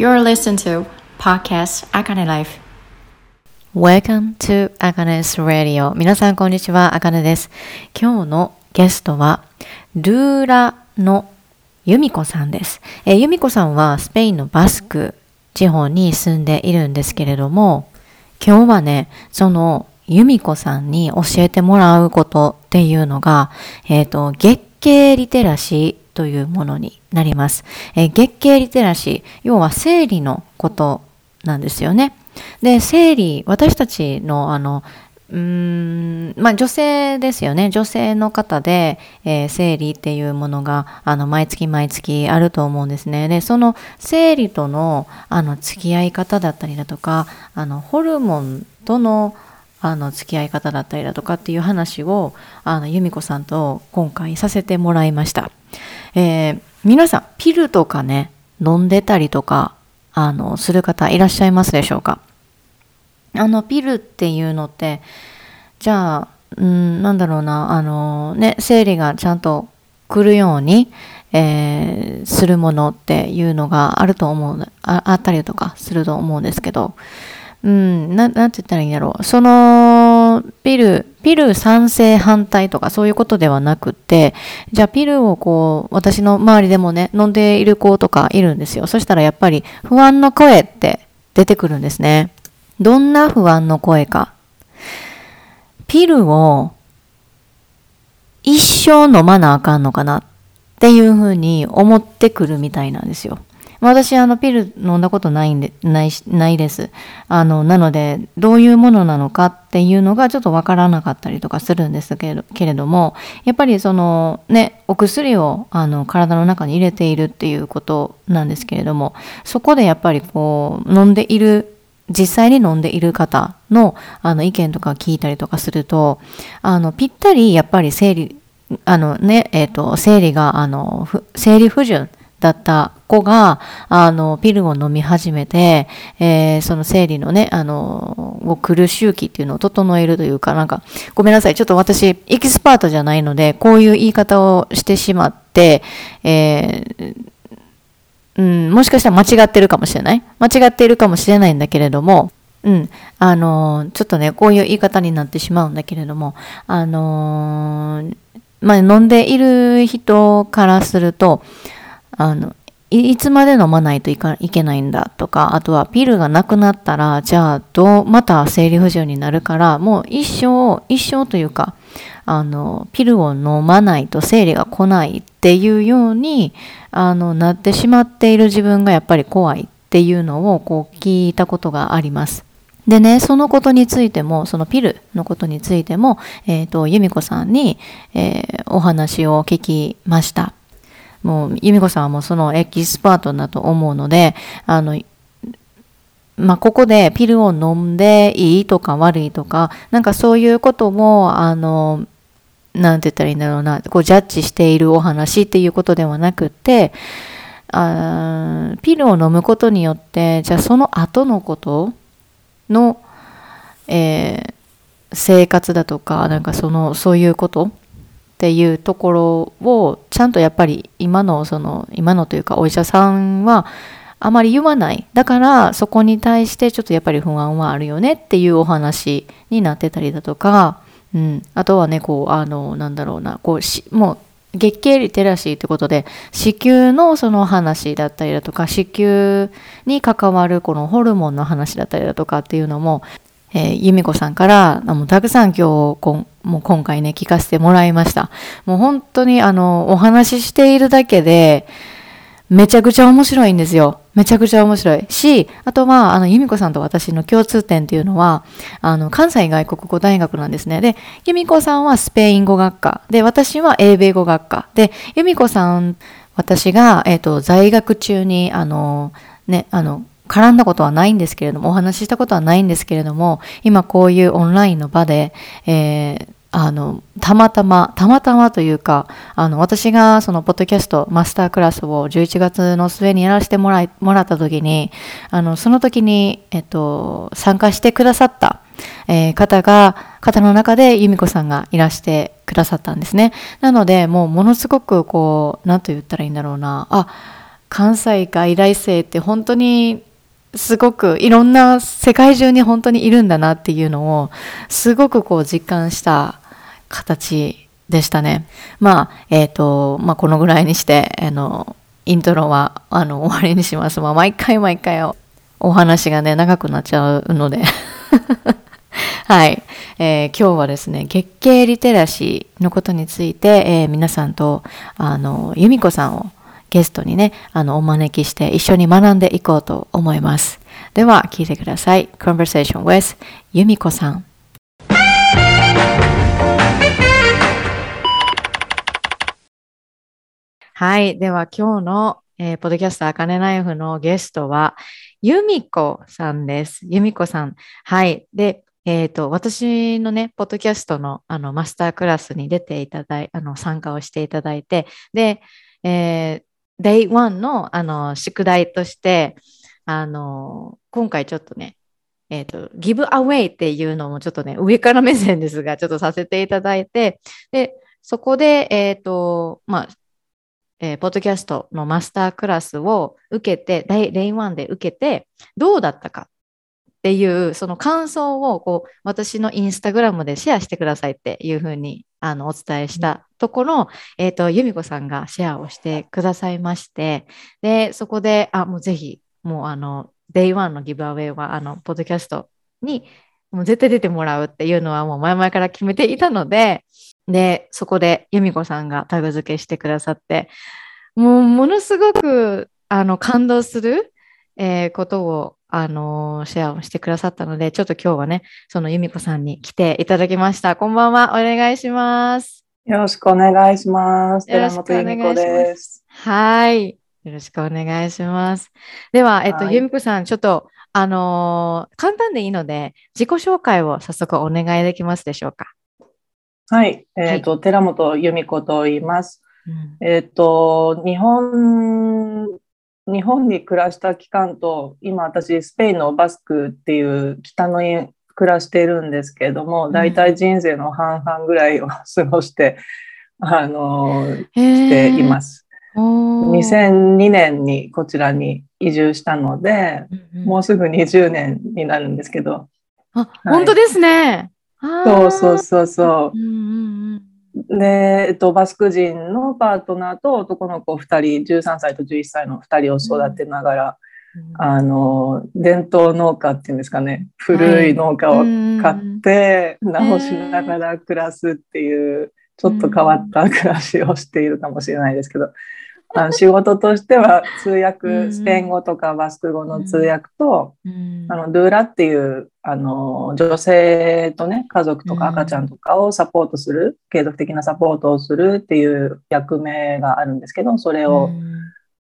You're listening to Podcast Akane Life. Welcome to Akane's Radio. 皆さんこんにちは、あかねです。今日のゲストは、ルーラの由美子さんです。えー、由美子さんはスペインのバスク地方に住んでいるんですけれども、今日はね、その由美子さんに教えてもらうことっていうのが、えっ、ー、と、月経リテラシーというものになります。えー、月経リテラシー、要は生理のことなんですよね。で、生理、私たちのあの、うーんまあ、女性ですよね。女性の方で、えー、生理っていうものが、あの、毎月毎月あると思うんですね。で、その生理との、あの、付き合い方だったりだとか、あの、ホルモンとの、あの、付き合い方だったりだとかっていう話を、あの、由美子さんと今回させてもらいました。えー、皆さん、ピルとかね、飲んでたりとか、あの、する方いらっしゃいますでしょうか？あの、ピルっていうのって、じゃあ、うん、なんだろうな、あの、ね、生理がちゃんと来るように、えー、するものっていうのがあると思う、ああったりとかすると思うんですけど、うん、な、なんて言ったらいいんだろう。その、ピル、ピル賛成反対とかそういうことではなくて、じゃあピルをこう、私の周りでもね、飲んでいる子とかいるんですよ。そしたらやっぱり不安の声って出てくるんですね。どんな不安の声か。ピルを一生飲まなあかんのかなっていうふうに思ってくるみたいなんですよ。私、あの、ピル飲んだことないんで、ない、ないです。あの、なので、どういうものなのかっていうのがちょっとわからなかったりとかするんですけれどけれども、やっぱりその、ね、お薬を、あの、体の中に入れているっていうことなんですけれども、そこでやっぱりこう、飲んでいる実際に飲んでいる方のあの意見とか聞いたりとかすると、あの、ぴったりやっぱり生理、あのね、えっ、ー、と、生理が、あの、生理不順だった子が、あの、ピルを飲み始めて、えー、その生理のね、あの、を来る周期っていうのを整えるというか、なんか、ごめんなさい。ちょっと私、エキスパートじゃないので、こういう言い方をしてしまって、えー、うん、もしかしたら間違ってるかもしれない。間違っているかもしれないんだけれども、うん。あのちょっとね、こういう言い方になってしまうんだけれども、あのまあ、飲んでいる人からすると、あの、いつまで飲まないといけないんだとか、あとはピルがなくなったら、じゃあどう、また生理不順になるから、もう一生、一生というか、あの、ピルを飲まないと生理が来ないっていうように、あの、なってしまっている自分がやっぱり怖いっていうのをこう聞いたことがあります。でね、そのことについても、そのピルのことについても、えっ、ー、と、由美子さんに、えー、お話を聞きました。もう、由美子さんはもうそのエキスパートだと思うので、あの、まあ、ここでピルを飲んでいいとか悪いとか、なんかそういうことも、あの、なんて言ったらいいんだろうな、こうジャッジしているお話っていうことではなくて、あピルを飲むことによって、じゃあその後のことの、えー、生活だとか、なんかその、そういうことっていうところをちゃんとやっぱり今のその今のというかお医者さんはあまり言わない。だからそこに対してちょっとやっぱり不安はあるよねっていうお話になってたりだとか、うん、あとはね、こう、あの、なんだろうな、こうし、もう月経リテラシーってことで子宮のその話だったりだとか子宮に関わるこのホルモンの話だったりだとかっていうのもえー、由美子さんからもうたくさん今日こもう今回ね聞かせてもらいましたもう本当にあのお話ししているだけでめちゃくちゃ面白いんですよ。めちゃくちゃ面白いし、あとは、あの、由美子さんと私の共通点っていうのは、あの、関西外国語大学なんですね。で、由美子さんはスペイン語学科。で、私は英米語学科。で、由美子さん、私が、えっ、ー、と、在学中に、あの、ね、あの、絡んだことはないんですけれども、お話ししたことはないんですけれども、今こういうオンラインの場で、えー、あの、たまたま、たまたまというか、あの、私がそのポッドキャストマスタークラスを11月の末にやらせてもらい、もらった時に、あの、その時に、えっと、参加してくださった、えー、方が、方の中で由美子さんがいらしてくださったんですね。なので、もうものすごくこう、なんと言ったらいいんだろうな、あ、関西外来生って本当にすごくいろんな世界中に本当にいるんだなっていうのをすごくこう実感した形でしたね。まあ、えっ、ー、と、まあこのぐらいにして、あの、イントロはあの終わりにします。まあ毎回毎回お話がね、長くなっちゃうので はい、えー、今日はですね、月経リテラシーのことについて、えー、皆さんと、あの、由美子さんをゲストにね、あの、お招きして一緒に学んでいこうと思います。では、聞いてください。Conversation with 由美子さん。はい。では、今日の、えー、ポッドキャスター、あかねナイフのゲストは、由美子さんです。由美子さん。はい。で、えっ、ー、と、私のね、ポッドキャストのあのマスタークラスに出ていただい、あの参加をしていただいて、で、えー、デイ1のあの宿題として、あの、今回ちょっとね、えっ、ー、と、ギブアウェイっていうのもちょっとね、上から目線ですが、ちょっとさせていただいて、で、そこで、えっ、ー、と、まあ、えー、ポッドキャストのマスタークラスを受けて、 Day One で受けて、どうだったかっっていう、その感想をこう私のインスタグラムでシェアしてくださいっていうふうにあのお伝えしたところ、えっ、ー、と、由美子さんがシェアをしてくださいまして、で、そこで、あ、もうぜひ、もうあの、 Day One の giveaway は、あの、ポッドキャストに、もう絶対出てもらうっていうのはもう前々から決めていたので、で、そこで由美子さんがタグ付けしてくださって、もうものすごく、あの、感動する、えー、ことをあの、シェアをしてくださったので、ちょっと今日はね、その由美子さんに来ていただきました。こんばんは。お願いします。よろしくお願いします。寺本由美子です。はい。よろしくお願いします。では、えっと、はい、由美子さん、ちょっと、あのー、簡単でいいので、自己紹介を早速お願いできますでしょうか。はい。えっ、ー、と、はい、寺本由美子と言います。うん、えっ、と、日本日本に暮らした期間と今私スペインのバスクっていう北の暮らしているんですけれども、大体人生の半々ぐらいを過ごして あのしています。2002年にこちらに移住したので、もうすぐ20年になるんですけど。あ、はい、本当ですね。そうそうそうそう。うんうんうんで、えっと、バスク人のパートナーと男の子2人13歳と11歳の2人を育てながら、うん、あの伝統農家っていうんですかね。古い農家を買って直しながら暮らすっていう、ちょっと変わった暮らしをしているかもしれないですけど、あの仕事としては通訳、スペイン語とかバスク語の通訳と、あのドゥーラっていうあの女性とね家族とか赤ちゃんとかをサポートする、継続的なサポートをするっていう役目があるんですけどそれを、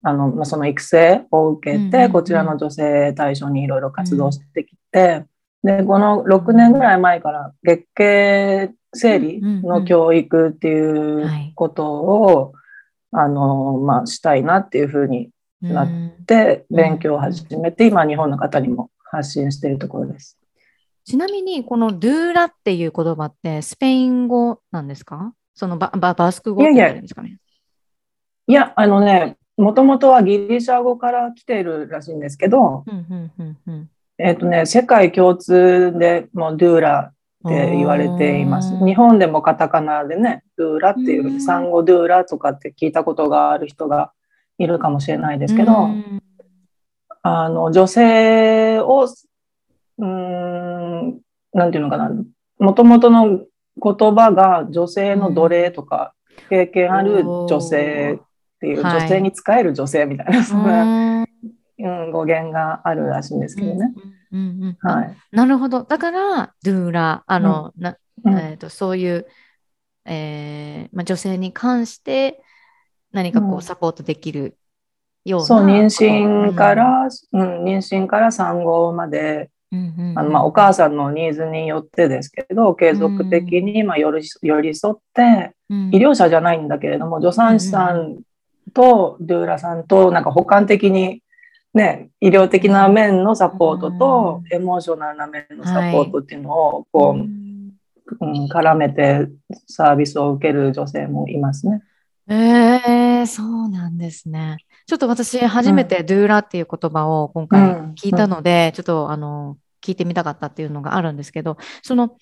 あのまあ、その育成を受けて、こちらの女性対象にいろいろ活動してきて、でこの6年ぐらい前から月経生理の教育っていうことを、あの、まあ、したいなっていうふうになって、勉強を始めて、今、日本の方にも発信しているところです。ちなみに、このドゥーラっていう言葉って、スペイン語なんですか？そのバババスク語って言うんですかね？いやあのね、もともとはギリシャ語から来ているらしいんですけど、えっ、とね、世界共通でもうドゥーラって言われています。日本でもカタカナでね、ドゥーラっていう、産後ドゥーラとかって聞いたことがある人がいるかもしれないですけど、あの、女性を、うん、なんていうのかな、もともとの言葉が女性の奴隷とか、経験ある女性っていう、女性に使える女性みたいな、そんな、うん、語源があるらしいんですけどね。うんうんはい、なるほど。だから、ドゥーラ、あの、うん、なえーと、そういう、えーまあ、女性に関して何かこうサポートできるような、そう、妊娠から、うん、妊娠から産後まで、うんうん、あのまあ、お母さんのニーズによってですけど継続的にまあ寄り寄り添って、うん、医療者じゃないんだけれども助産師さんとドゥーラさんとなんか補完的にね、医療的な面のサポートと、エモーショナルな面のサポートっていうのをこう、うん、絡めてサービスを受ける女性もいますね。えー、そうなんですね。ちょっと私、初めてドゥーラっていう言葉を今回聞いたので、うん、ちょっとあの聞いてみたかったっていうのがあるんですけど、その、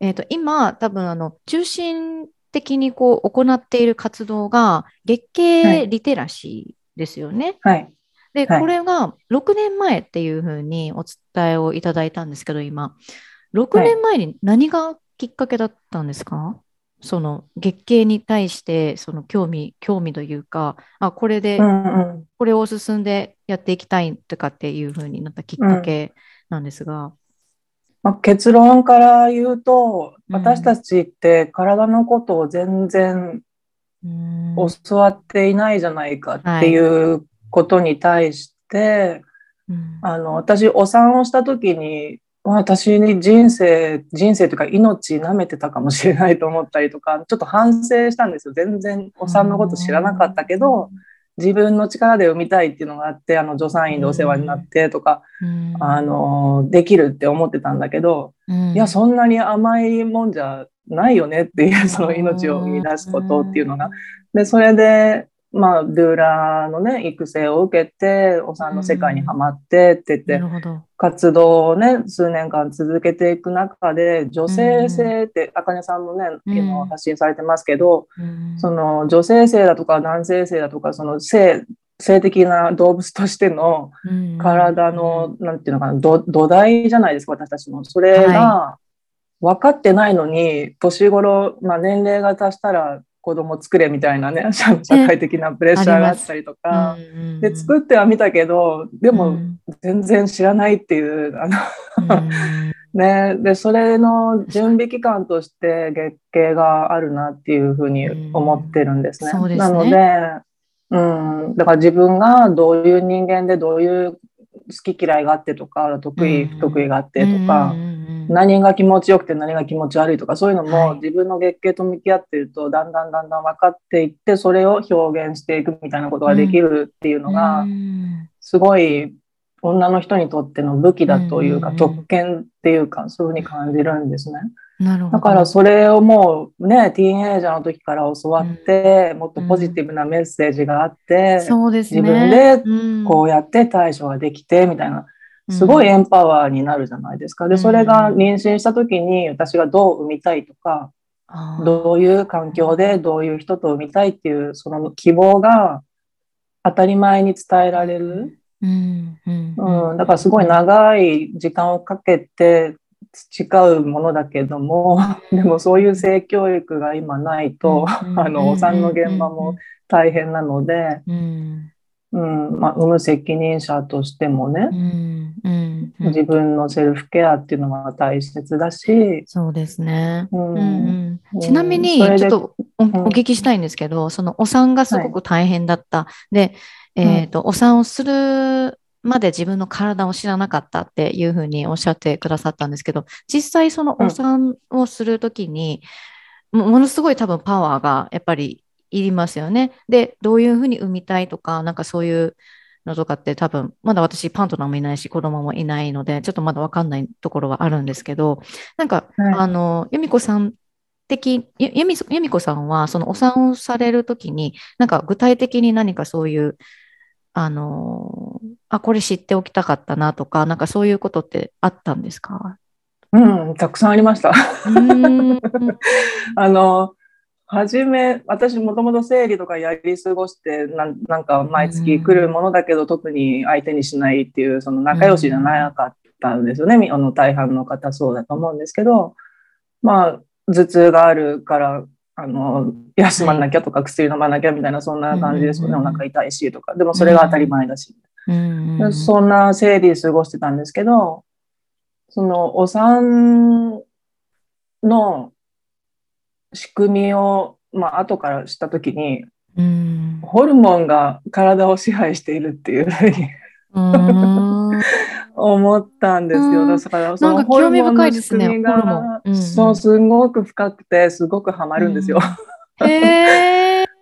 えっ、ー、と、今、多分あの中心的にこう行っている活動が月経リテラシーですよね。はい。で、はい、これが6年前っていうふうにお伝えをいただいたんですけど、今。6年前に何がきっかけだったんですか、はい、その月経に対してその興味、興味というか、あ、これで、これを進んでやっていきたいとかっていうふうになったきっかけなんですが。うんまあ、結論から言うと、私たちって体のことを全然教わっていないじゃないかっていうことに対して、はい、あの私お産をした時に私に人生人生というか命舐めてたかもしれないと思ったりとかちょっと反省したんですよ。全然お産のこと知らなかったけど、自分の力で産みたいっていうのがあってあの助産院でお世話になってとか、うん、あのできるって思ってたんだけど、うん、いやそんなに甘いもんじゃないよねっていうその命を生み出すことっていうのが。でそれでまあ、ドゥーラーのね、育成を受けて、お産の世界にはまってって言って、活動をね、数年間続けていく中で、女性性って、あかねさんもね、今発信されてますけど、その女性性だとか男性性だとか、その性、性的な動物としての体の、なんていうのかな、土台じゃないですか、私たちの。それが分かってないのに、年頃、まあ年齢が達したら、子供作れみたいなね 社会的なプレッシャーがあったりとか、で作ってはみたけどでも全然知らないっていう、あの ね、でそれの準備期間として月経があるなっていうふうに思ってるんですね。すね。なので、うん、だから自分がどういう人間でどういう好き嫌いがあってとか得意不得意があってとか、何が気持ちよくて何が気持ち悪いとかそういうのも自分の月経と向き合っているとだんだんだんだん分かっていってそれを表現していくみたいなことができるっていうのがすごい女の人にとっての武器だというか特権っていうかそういうふうに感じるんですね。だからそれをもうねティーンエイジャーの時から教わって、うん、もっとポジティブなメッセージがあって、うん、自分でこうやって対処ができてみたいな、すごいエンパワーになるじゃないですか。でそれが妊娠した時に私がどう産みたいとか、どういう環境でどういう人と産みたいっていうその希望が当たり前に伝えられる。うん。だからすごい長い時間をかけて培うものだけども、でもそういう性教育が今ないと、あの、お産の現場も大変なので、うんまあ、産む責任者としてもね、自分のセルフケアっていうのは大切だし。そうですね。ちなみに、ちょっとお聞きしたいんですけど、そのお産がすごく大変だった。はい、で、えっ、ー、と、お産をするまで自分の体を知らなかったっていうふうにおっしゃってくださったんですけど、実際そのお産をするときに、うん、ものすごい多分パワーがやっぱりいりますよね。で、どういうふうに産みたいとか、なんかそういうのとかって多分、まだ私パントナーもいないし、子供もいないので、ちょっとまだわかんないところはあるんですけど、なんか、はい、あの、由美子さん的、由美子さんは、そのお産をされるときに、なんか具体的に何かそういう、あの、あ、これ知っておきたかったなとか、なんかそういうことってあったんですか？うん、たくさんありました。あの、はじめ、私もともと生理とかやり過ごしてな、なんか毎月来るものだけど、特に相手にしないっていう、その仲良しじゃなかったんですよね。あの大半の方そうだと思うんですけど、まあ、頭痛があるからあの休まなきゃとか薬飲まなきゃみたいなそんな感じですよね、お腹痛いしとか。でもそれが当たり前だし、そんな生理過ごしてたんですけどそのお産の仕組みを、まあ後から知った時に、ホルモンが体を支配しているっていうふうに 思ったんですよ。だからそのホルモンの仕組みが、ね、そう、すごく深くて、すごくハマるんですよ。へ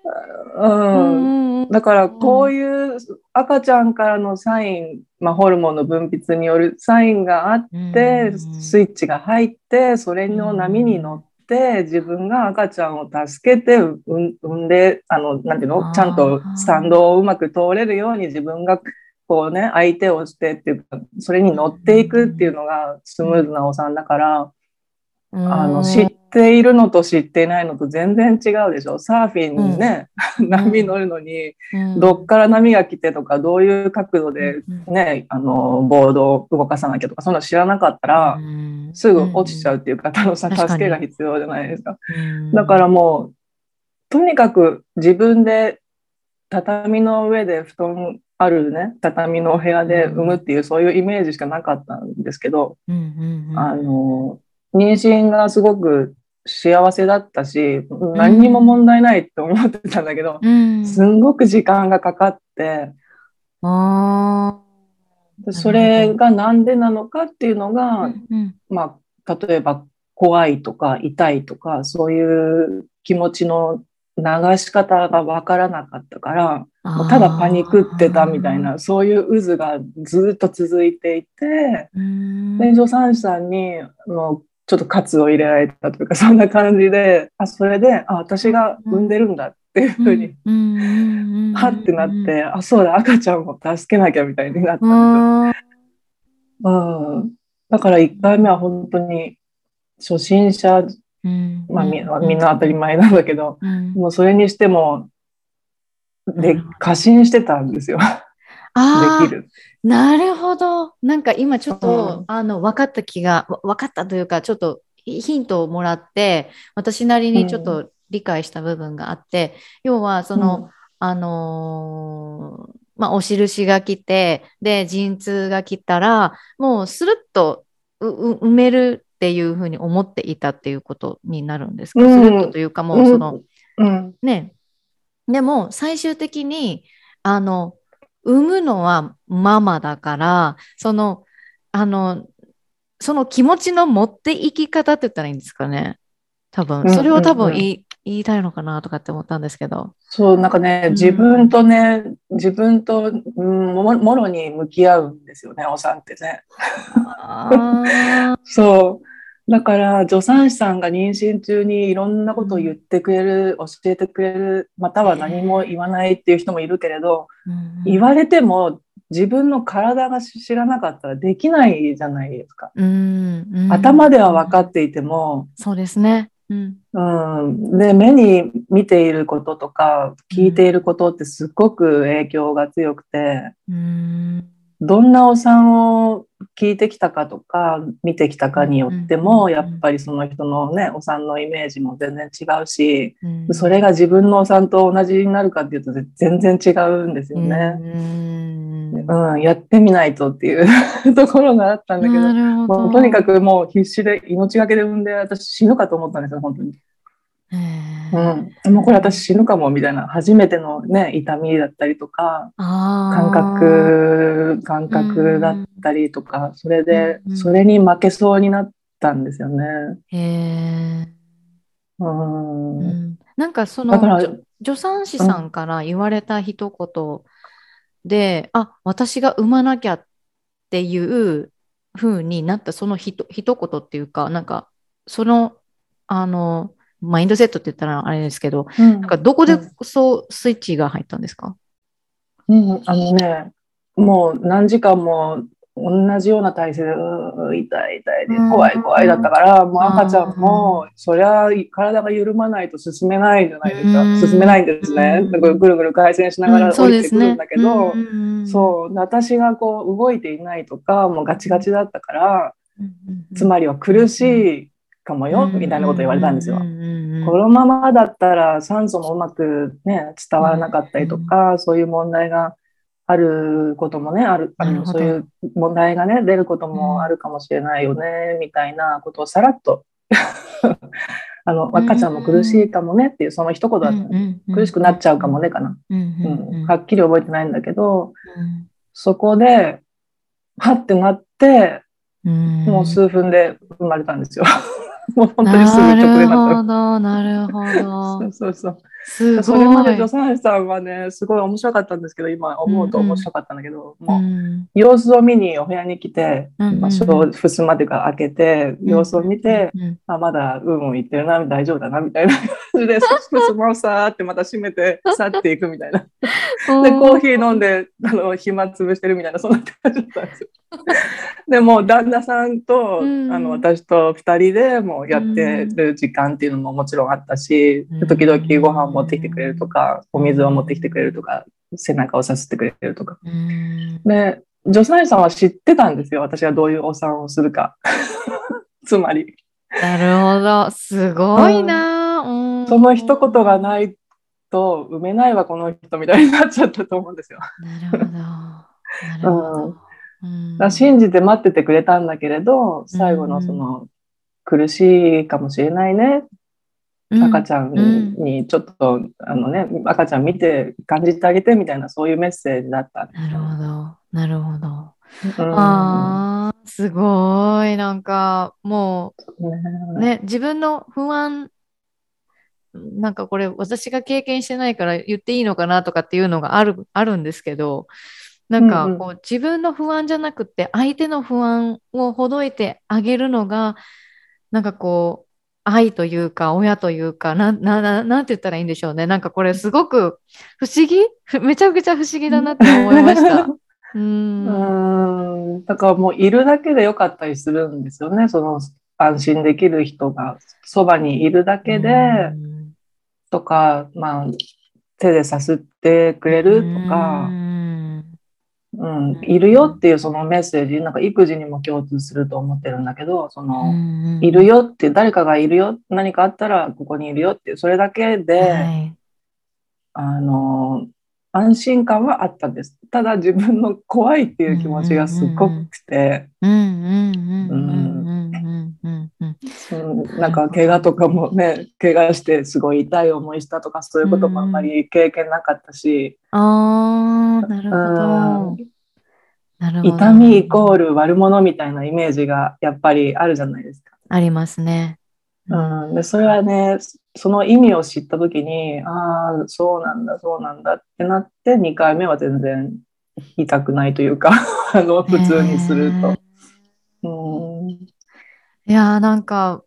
うん、だからこういう赤ちゃんからのサイン、まあ、ホルモンの分泌によるサインがあって、スイッチが入ってそれの波に乗っって自分が赤ちゃんを助けて産んで、あの、なんていうの？ちゃんとスタンドをうまく通れるように自分がこうね、相手をしてっていうか、それに乗っていくっていうのがスムーズなお産だから、あの、知っているのと知っていないのと全然違うでしょ？サーフィンね、うん、波乗るのに、うん、どっから波が来てとか、どういう角度でね、あの、ボードを動かさなきゃとか、そんな知らなかったら、すぐ落ちちゃうっていう方のさ、助けが必要じゃないですか。だからもう、とにかく自分で畳の上で布団あるね、畳のお部屋で産むっていう、そういうイメージしかなかったんですけど、あの、妊娠がすごく幸せだったし、何にも問題ないって思ってたんだけど、うん、すんごく時間がかかって、それがなんでなのかっていうのが、うんうん、まあ、例えば怖いとか痛いとか、そういう気持ちの流し方がわからなかったから、ただパニクってたみたいな、そういう渦がずっと続いていて、で助産師さんに、もうちょっとカツを入れられたというか、そんな感じで、あ、それで、あ、私が産んでるんだっていうふうに、はってなって、あ、そうだ、赤ちゃんを助けなきゃみたいになったんで。だから1回目は本当に初心者、まあみみんな当たり前なんだけど、もうそれにしても、で、過信してたんですよ。できる。なるほど。なんか今ちょっと、うん、あの分かった気が分かったというかちょっとヒントをもらって私なりにちょっと理解した部分があって、うん、要はその、うん、あのー、まあ、お印が来てで陣痛が来たらもうスルッと埋めるっていうふうに思っていたっていうことになるんですか、スルッとというかもうその、ね。でも最終的にあの産むのはママだから、その、あの、その気持ちの持っていき方って言ったらいいんですかね。多分、それを多分言いうんうんうん、言いたいのかなとかって思ったんですけど。そう、なんかね、自分とね、自分と、うん、ももろに向き合うんですよね、お産ってね。そう。だから助産師さんが妊娠中にいろんなことを言ってくれる、教えてくれるまたは何も言わないっていう人もいるけれど、言われても自分の体が知らなかったらできないじゃないですか。頭では分かっていても、そうですね。うん、うん、で目に見ていることとか聞いていることってすっごく影響が強くて、うん、どんなお産を聞いてきたかとか見てきたかによっても、やっぱりその人のねお産のイメージも全然違うし、それが自分のお産と同じになるかっていうと全然違うんですよね。うん、やってみないとっていう ところがあったんだけどもうとにかくもう必死で命がけで産んで私死ぬかと思ったんですよ本当に。うん、もうこれ私死ぬかもみたいな初めてのね痛みだったりとか感覚感覚だったりとかそれで、それに負けそうになったんですよね。へうん、うん、なんかその助産師さんから言われた一言で、うん、あ私が産まなきゃっていう風になったそのひと一言っていうかなんかそのあのマインドセットって言ったらあれですけど、うん、なんかどこでそうスイッチが入ったんですか、うん、あのね、もう何時間も同じような体勢で、痛い痛いで、怖い怖いだったから、もう赤ちゃんも、そりゃ体が緩まないと進めないじゃないですか。進めないんですね。ぐるぐる回旋しながら降りてくるんだけど、そう、私がこう動いていないとか、もうガチガチだったから、つまりは苦しいかもよ、みたいなこと言われたんですよ。このままだったら酸素もうまくね、伝わらなかったりとか、そういう問題があることもね、ある、あのそういう問題がね、出ることもあるかもしれないよね、みたいなことをさらっと あの、赤ちゃんも苦しいかもねっていうその一言だった。苦しくなっちゃうかもねかな。うん、はっきり覚えてないんだけど、そこで、はってなって、もう数分で生まれたんですよ。もう本当にすぐ直でなった。なるほど、なるほど。そうそうそう。それまで助産師さんはね、すごい面白かったんですけど、今思うと面白かったんだけど、うもう、ん様子を見にお部屋に来て、うんうんうんまあ、小ふすまでか開けて、様子を見て、うんあ、まだうんうん言ってるな、大丈夫だな、みたいな感じ で、ふすまをさーってまた閉めて、去っていくみたいな。で、コーヒー飲んで、あの、暇つぶしてるみたいな、そんな感じだったんですよ。でも、旦那さんと、うんあの、私と二人でもうやってる時間っていうのももちろんあったし、うん時々ご飯持ってきてくれるとか、お水を持ってきてくれるとか、背中をさすってくれるとか。うんで、助産師さんは知ってたんですよ。私がどういうお産をするか。つまり、なるほど。すごいな。うんその一言がないと、埋めないわ、この人みたいになっちゃったと思うんですよ。なるほど。なるほど。うん信じて待っててくれたんだけれど、最後のその、苦しいかもしれないね。赤ちゃんにちょっと、あのね、赤ちゃん見て感じてあげてみたいな、そういうメッセージだったなるほど。なるほど。うんああ、すごい。なんか、もう、ねね、自分の不安、なんかこれ私が経験してないから言っていいのかなとかっていうのがある、あるんですけど、なんかうんうんこう自分の不安じゃなくて相手の不安をほどいてあげるのが、なんかこう、愛というか親というか、なん、な、ななんて言ったらいいんでしょうね。なんかこれすごく不思議？ふ めちゃくちゃ不思議だなって思いました。う。うんん。だからもういるだけでよかったりするんですよね。その安心できる人がそばにいるだけで、うんとか、まあ、手でさすってくれるとか、うん。うん、いるよっていうそのメッセージ、なんか育児にも共通すると思ってるんだけど、その、いるよって、誰かがいるよ、何かあったらここにいるよっていう、それだけで、はい。あの、安心感はあったんです。ただ自分の怖いっていう気持ちがすごくて、うんうんうん、なんか怪我とかもね怪我してすごい痛い思いしたとかそういうこともあんまり経験なかったし、うん、あなるほど、なるほど。痛みイコール悪者みたいなイメージがやっぱりあるじゃないですか。ありますね。うん、でそれはねその意味を知った時にああそうなんだそうなんだってなって2回目は全然痛くないというか あの普通にすると。うん。いやーなんか、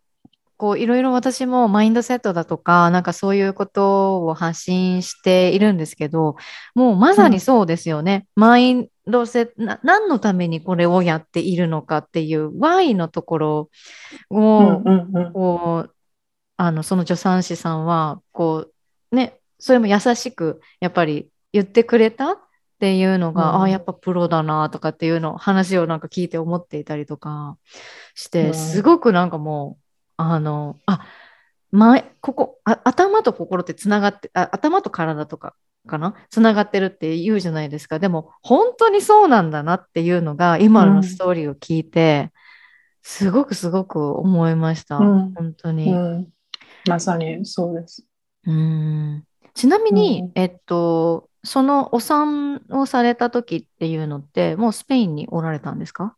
こういろいろ私もマインドセットだとか、なんかそういうことを発信しているんですけど、もうまさにそうですよね。マインドセット、な何のためにこれをやっているのかっていう Y のところうを、んうんうんこう、あの、その助産師さんは、こう、ね、それも優しく、やっぱり言ってくれたっていうのが、うんああ、やっぱプロだなとかっていうの、話をなんか聞いて思っていたりとかして、うんすごくなんかもう、あの、あ、前、ここ、あ頭と心ってつながって、あ頭と体とかかな？つながってるって言うじゃないですか。でも、本当にそうなんだなっていうのが、今のストーリーを聞いて、すごくすごく思いました。うん本当に。うんまさにそうです。うんちなみに、うんえっと、そのお産をされた時っていうのって、もうスペインにおられたんですか？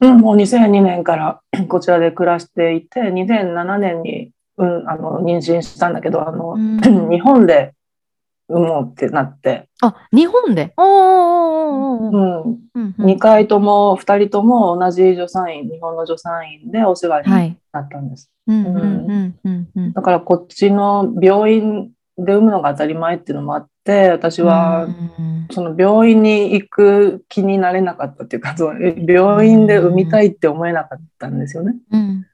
うん、もう2002年から こちらで暮らしていて2007年に、うん、あの妊娠したんだけどあの、うん。日本で産もうってなって、あ、日本で？おーおーおーおーうん、うんうん。2回とも2人とも同じ助産院日本の助産院でお世話にはい。なったんです、うんうんうんうん。うん。だからこっちの病院で産むのが当たり前っていうのもあって私はうん。その病院に行く気になれなかったっていうか その病院で産みたいって思えなかったんですよね。うん。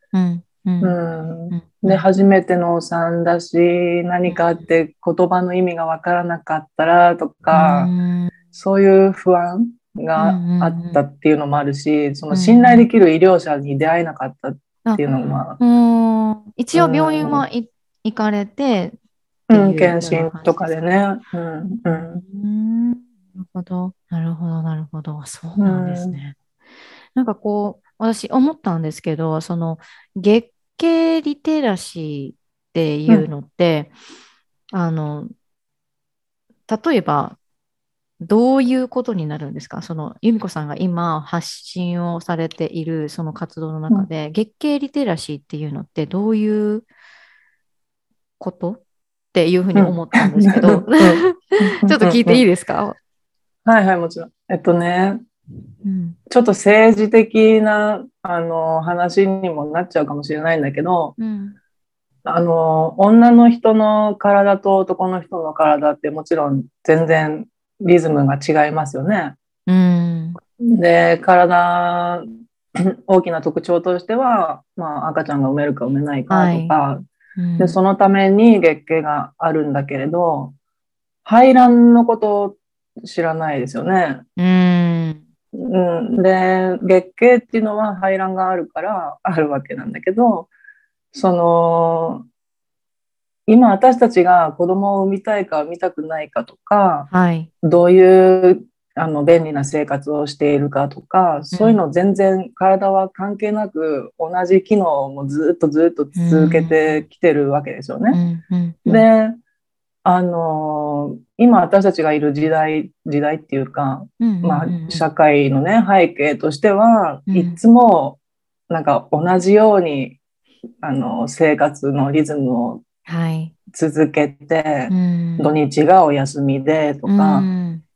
うん。で初めてのお産だし何かあって言葉の意味がわからなかったらとか、うん。そういう不安があったっていうのもあるし、その信頼できる医療者に出会えなかったっていうのも、うん。一応病院はい行かれて、うん、検診とかでね。うんうんうんなるほど、なるほど、なるほど。そうなんですね。なんかこう、私思ったんですけど、その月経リテラシーっていうのって、あの、例えば、どういうことになるんですか？その、由美子さんが今発信をされているその活動の中で、月経リテラシーっていうのってどういうこと？っていうふうに思ったんですけど、ちょっと聞いていいですかはいはい、もちろん。えっとね、うん、ちょっと政治的なあの話にもなっちゃうかもしれないん。だけど、うん、あの女の人の体と男の人の体ってもちろん。全然リズムが違いますよね。うん、で体大きな特徴としては、まあ、赤ちゃん。が産めるか産めないかとか、はい、でそのために月経があるんだけれど排卵のこと知らないですよね。うん。うん、で月経っていうのは排卵があるからあるわけなんだけどその今私たちが子供を産みたいか産みたくないかとか、はい、どういうあの便利な生活をしているかとか、そういうの全然体は関係なく同じ機能もずっとずっと続けてきてるわけですよね。であの今私たちがいる時代時代っていうか、まあ、社会のね背景としては、いつもなんか同じようにあの生活のリズムを続けて、土日がお休みでとか、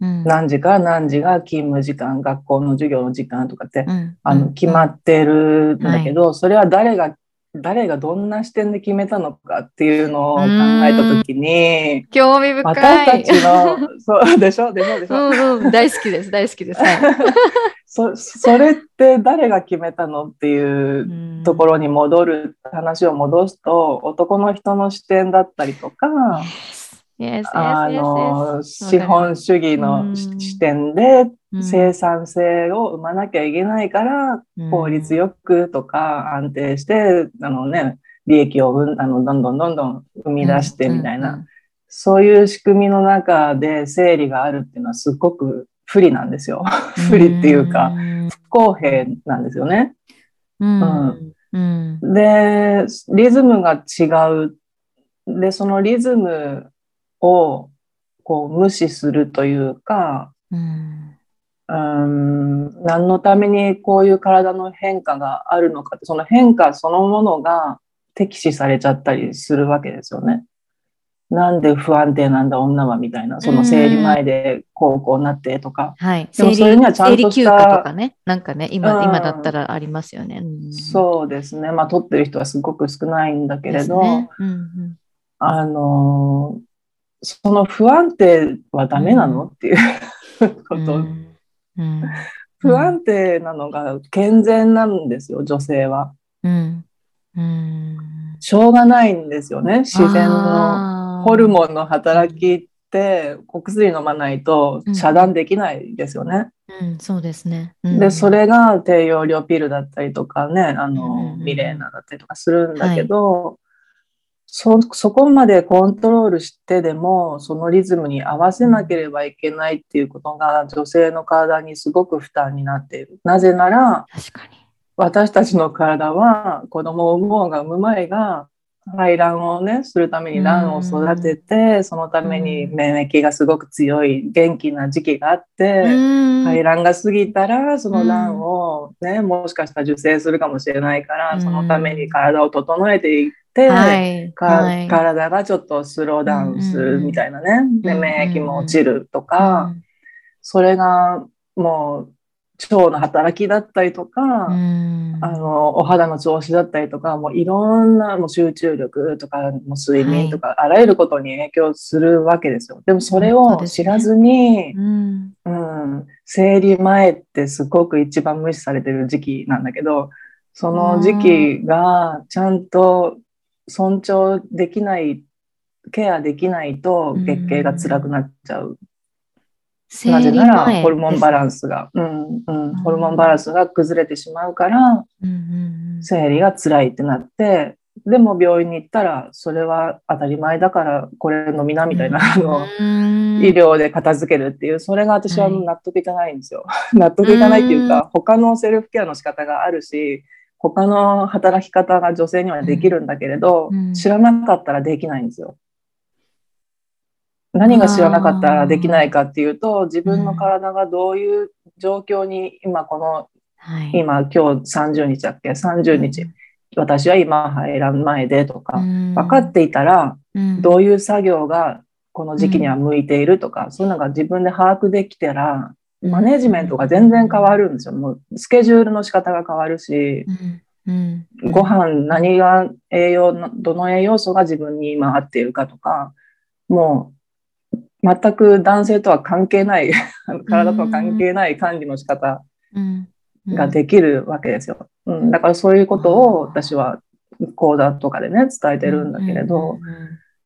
何時から何時が勤務時間学校の授業の時間とかって、あの決まってるんだけど、それは誰が誰がどんな視点で決めたのかっていうのを考えた時に興味深い。私たちの そうでしょ？でしょ？でしょ、うんうん、大好きです。大好きです、そそれって誰が決めたのっていうところに戻る話を戻すと男の人の視点だったりとか、あの資本主義の視点で生産性を生まなきゃいけないから効率よくとか安定してあの、ね、利益をあのどんどんどんどん生み出してみたいな、そういう仕組みの中で整理があるっていうのはすごく不利なんですよ。不利っていうか不公平なんですよね。うん。うん、でリズムが違う。でそのリズムをこう無視するというか、うん、うん何のためにこういう体の変化があるのかってその変化そのものが敵視されちゃったりするわけですよね。なんで不安定なんだ女はみたいな、その生理前でこうこうなってとか。はい。でもそれにはちゃんとした。生理休暇とかね。なんかね、今、今だったらありますよね。うん、そうですね。まあ、取ってる人はすごく少ないんだけれど、ねうんうん、あのその不安定はダメなの、っていうこと、うん。うん、不安定なのが健全なんですよ女性は、うん。しょうがないんですよね自然のホルモンの働きってお薬飲まないと遮断できないですよね。うん、そうですね、でそれが低用量ピルだったりとかねあの、ミレーナだったりとかするんだけど、はいそ、そこまでコントロールしてでも、そのリズムに合わせなければいけないっていうことが女性の体にすごく負担になっている。なぜなら、私たちの体は子供を産もうが産む前が排卵をね、するために卵を育てて、そのために免疫がすごく強い元気な時期があって、排卵が過ぎたら、その卵をね、もしかしたら受精するかもしれないから、そのために体を整えていって、はいはい、体がちょっとスローダウンするみたいなね、で免疫も落ちるとか、それがもう腸の働きだったりとか、あのお肌の調子だったりとかもういろんなもう集中力とかもう睡眠とか、はい、あらゆることに影響するわけですよ。でもそれを知らずに、うん、うん、生理前ってすごく一番無視されてる時期なんだけどその時期がちゃんと尊重できないケアできないと月経が辛くなっちゃう。なぜならホルモンバランスが、うんうん、ホルモンバランスが崩れてしまうから、生理が辛いってなってでも病院に行ったらそれは当たり前だからこれ飲みなみたいな、あの医療で片付けるっていうそれが私は納得いかないんですよ。納得いかないっていうか他のセルフケアの仕方があるし他の働き方が女性にはできるんだけれど、うん、知らなかったらできないんですよ。何が知らなかったらできないかっていうと自分の体がどういう状況に今この、はい、今今日30日だっけ？30日。私は今入らん前でとか、分かっていたら、どういう作業がこの時期には向いているとか、そういうのが自分で把握できたら、マネジメントが全然変わるんですよ。もうスケジュールの仕方が変わるし、ご飯何が栄養の、どの栄養素が自分に今合っているかとか、もう全く男性とは関係ない体とは関係ない管理の仕方ができるわけですよ。うん、だからそういうことを私は講座とかでね伝えてるんだけれど、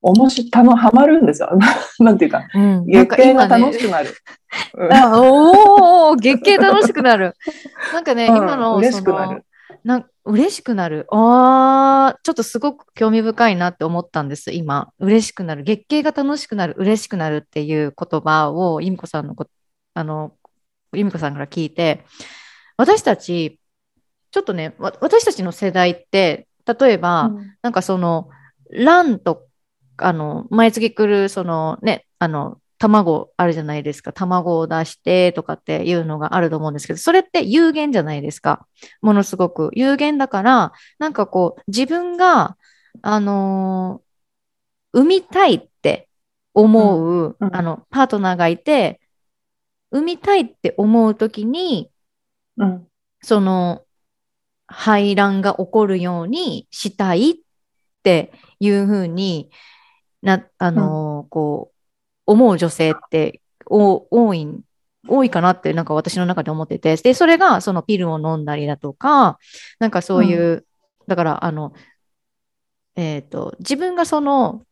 面白たのハマるんですよ。なんていうか、うん、月経が楽しくなる。ね、おお、月経楽しくなる。なんかね、うん、今の嬉しくなる。な嬉しくなる。ああ、ちょっとすごく興味深いなって思ったんです、今。嬉しくなる。月経が楽しくなる、嬉しくなるっていう言葉を、由美子さんのこ、あの、由美子さんから聞いて、私たち、ちょっとね、私たちの世代って、例えば、うん、なんかその、ランと、あの、毎月来る、そのね、あの、卵あるじゃないですか。卵を出してとかっていうのがあると思うんですけど、それって有限じゃないですか。ものすごく。有限だから、なんかこう、自分が、あのー、産みたいって思う、うんうん、あの、パートナーがいて、産みたいって思うときに、うん、その、排卵が起こるようにしたいっていうふうにな、あのーうん、こう、思う女性って多い、多いかなってなんか私の中で思ってて、で、それがそのピルを飲んだりだとか、なんかそういう、うん、だからあの、えっ、ー、と、自分がその、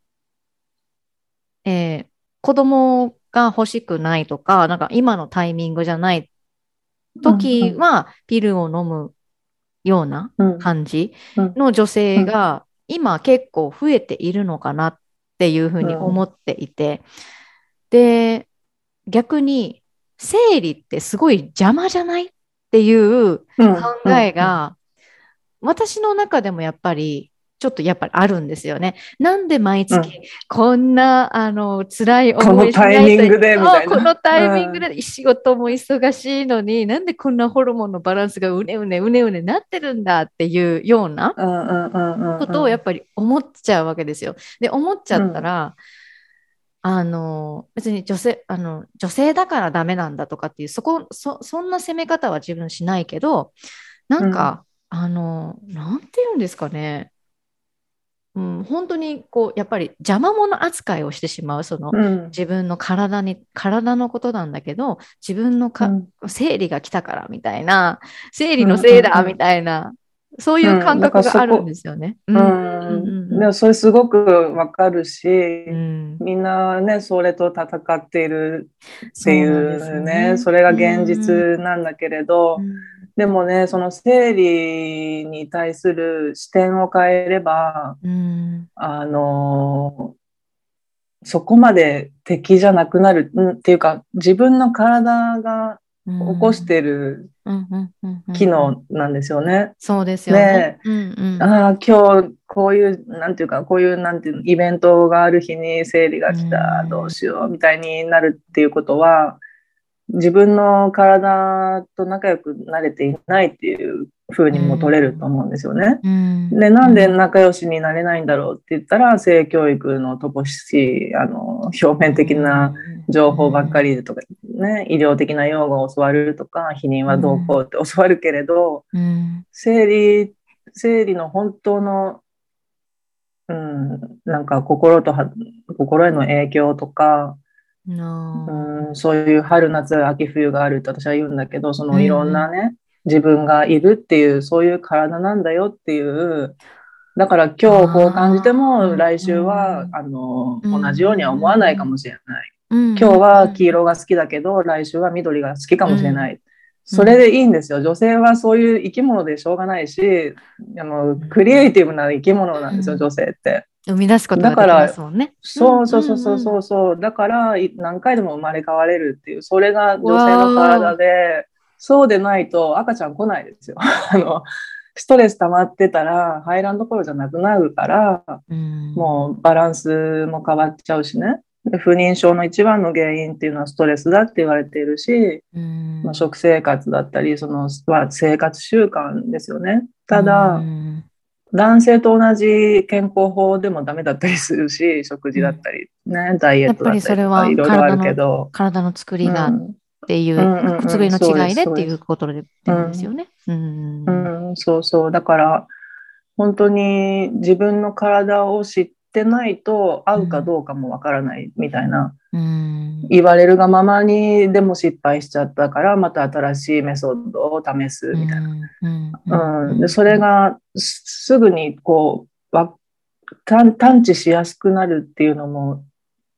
えー、子供が欲しくないとか、なんか今のタイミングじゃない時はピルを飲むような感じの女性が今結構増えているのかなっていうふうに思っていて、で、逆に、生理ってすごい邪魔じゃないっていう考えが、私の中でもやっぱり、ちょっとやっぱりあるんですよね。なんで毎月こんな、うん、あの辛い思いしないこのタイミングでみたいな。このタイミングで、うん、仕事も忙しいのに、なんでこんなホルモンのバランスがうねうねうねうねなってるんだっていうようなことをやっぱり思っちゃうわけですよ。で、思っちゃったら、うんあの別に女性あの女性だからダメなんだとかっていうそこそそんな責め方は自分しないけどなんか、うん、あのなんて言うんですかね、うん、本当にこうやっぱり邪魔者扱いをしてしまうその、うん、自分の体に体のことなんだけど自分のか、うん、生理が来たからみたいな生理のせいだみたいな、そういう感覚があるんですよね。うん。でもそれすごくわかるし、うん、みんなね、それと戦っているっていうね、そね。それが現実なんだけれど、うん、でもね、その生理に対する視点を変えれば、うん、あの、そこまで敵じゃなくなる、っていうか、自分の体が起こしてる機能なんですよね。そうですよね。ねああ、今日こういう、なんていうか、こういう、なんていうイベントがある日に生理が来た、どうしよう、みたいになるっていうことは、自分の体と仲良くなれていないっていう風にも取れると思うんですよね。で、なんで仲良しになれないんだろうって言ったら、性教育の乏しい、あの、表面的な情報ばっかりとか、ね、医療的な用語を教わるとか、避妊はどうこうって教わるけれど、生理、生理の本当の、うん、なんか心と、心への影響とか、うん、そういう春夏秋冬があるって私は言うんだけどそのいろんなね、自分がいるっていう、そういう体なんだよっていう、だから今日こう感じても来週は、あの、同じようには思わないかもしれない。今日は黄色が好きだけど、来週は緑が好きかもしれない。それでいいんですよ。女性はそういう生き物でしょうがないし、あのクリエイティブな生き物なんですよ、女性って。生み出すことができますもんね。そうそうそうそうそう。だから何回でも生まれ変われるっていう、それが女性の体で、そうでないと赤ちゃん来ないですよ。あのストレス溜まってたら排卵どころじゃなくなるから、うん、もうバランスも変わっちゃうしね。で不妊症の一番の原因っていうのはストレスだって言われているし、うん、まあ、食生活だったりその、まあ、生活習慣ですよね。ただ、うん、男性と同じ健康法でもダメだったりするし、食事だったりね、ダイエットだったりとかいろいろあるけど。体の作りがっていう、作りの違いでっていうことでですよね。うん、そうそう。だから、本当に自分の体を知ってないと合うかどうかもわからないみたいな、うん、言われるがままにでも失敗しちゃったからまた新しいメソッドを試すみたいな、うん。でそれがすぐにこうわ探知しやすくなるっていうのも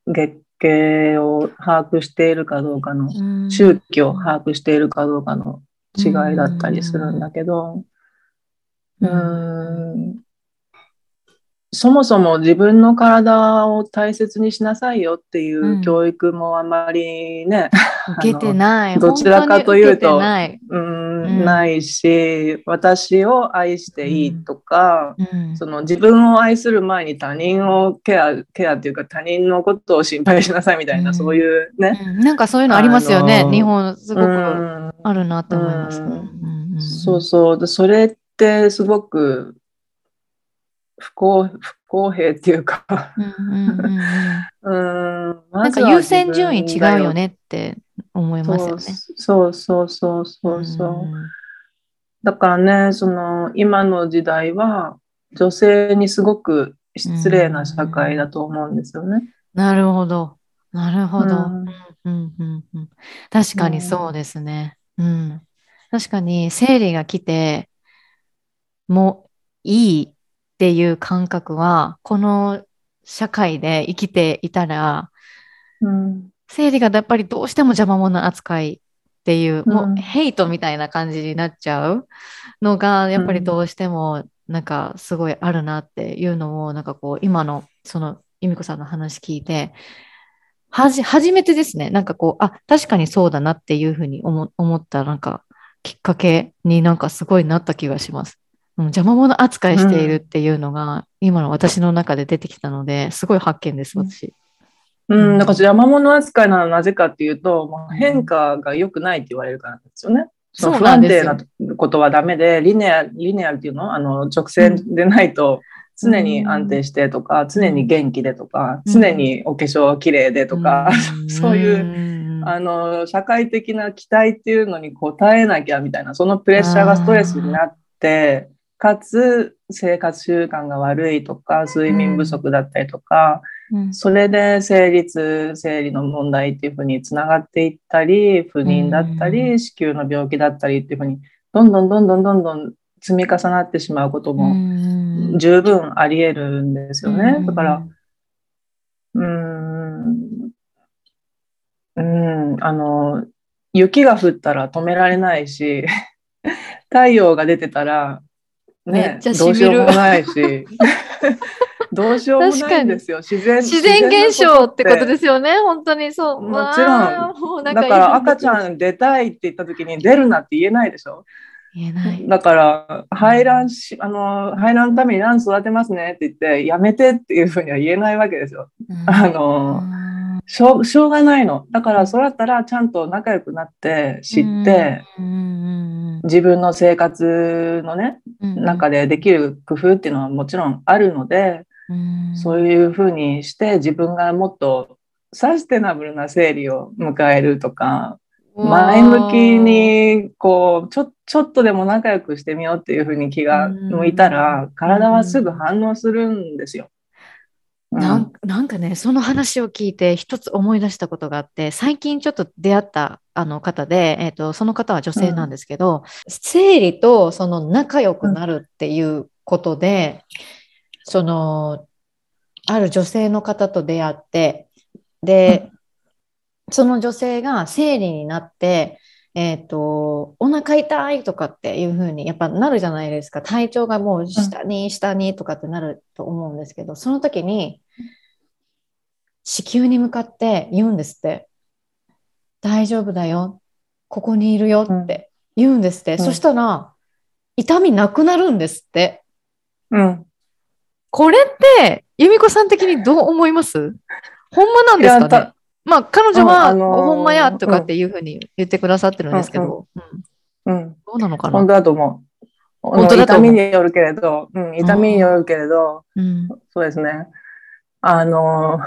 月経を把握しているかどうかの、周期を把握しているかどうかの違いだったりするんだけど、うんそもそも自分の体を大切にしなさいよっていう教育もあまりね、うん、受けてない。どちらかというと、ない,、うん、ないし、私を愛していいとか、うん、その自分を愛する前に他人をケア、ケアっていうか他人のことを心配しなさいみたいな、そういうね、なんかそういうのありますよね。日本すごくあるなと思います。そうそう。それってすごく不公不公平っていうかなんか優先順位違うよねって思いますよね。そうそうそうそうそう。だからね、その今の時代は女性にすごく失礼な社会だと思うんですよね。なるほど。なるほど。うんうんうん、確かにそうですね。うん、確かに生理が来てもいいっていう感覚は、この社会で生きていたら、うん、生理がやっぱりどうしても邪魔者扱いっていう、うん、もうヘイトみたいな感じになっちゃうのが、やっぱりどうしてもなんかすごいあるなっていうのを、なんかこう、今のその由美子さんの話聞いて、はじ、初めてですね。なんかこう、あ、確かにそうだなっていうふうに思思った、なんか、きっかけになんかすごいなった気がします。邪魔者扱いしているっていうのが、今の私の中で出てきたので、すごい発見です、私。うん、なんか邪魔者扱いなのはなぜかっていうと、もう変化が良くないって言われるからなんですよね。その不安定なことはダメで、リネア、リネアっていうの？あの、直線でないと、常に安定してとか、常に元気でとか、常にお化粧綺麗でとか、そういう、あの、社会的な期待っていうのに応えなきゃみたいな、そのプレッシャーがストレスになって、かつ生活習慣が悪いとか睡眠不足だったりとか、うん、それで生理生理の問題っていうふうにつながっていったり不妊だったり、うん、子宮の病気だったりっていうふうにどんどんどんどんどんどん積み重なってしまうことも十分あり得るんですよね。だからうんうんあの雪が降ったら止められないし 太陽が出てたらね、どうしようもないし。どうしようもないんですよ。自然自然現象ってことですよね。本当にそう。もちろん。だから赤ちゃん出たいって言った時に出るなって言えないでしょ？言えない。だから、排卵し、あの、排卵のために卵育てますねって言って、やめてっていうふうには言えないわけですよ。あの、しょしょうがないの。だから、そうだったらちゃんと仲良くなって知って、自分の生活のね、中でできる工夫っていうのはもちろんあるので、そういうふうにして自分がもっとサステナブルな生理を迎えるとか、前向きにこうちょちょっとでも仲良くしてみようっていうふうに気が向いたら、体はすぐ反応するんですよ。なんなんかね、その話を聞いて一つ思い出したことがあって、最近ちょっと出会ったあの方で、えーと、その方は女性なんですけど、うん、生理とその仲良くなるっていうことで、うん、その、ある女性の方と出会って、で、うん、その女性が生理になって、えっ、ー、と、お腹痛いとかっていう風にやっぱなるじゃないですか。体調がもう下に下にとかってなると思うんですけど、その時に子宮に向かって言うんですって。大丈夫だよ。ここにいるよって言うんですって。うん、そしたら、痛みなくなるんですって。うん。これって、由美子さん的にどう思います？ほんまなんですかね？まあ、彼女は、ほんまやとかっていうふうに言ってくださってるんですけど、うん。うん、どうなのかな？本当だと思う。痛みによるけれど、うん、痛みによるけれど、うん、そうですね。あの、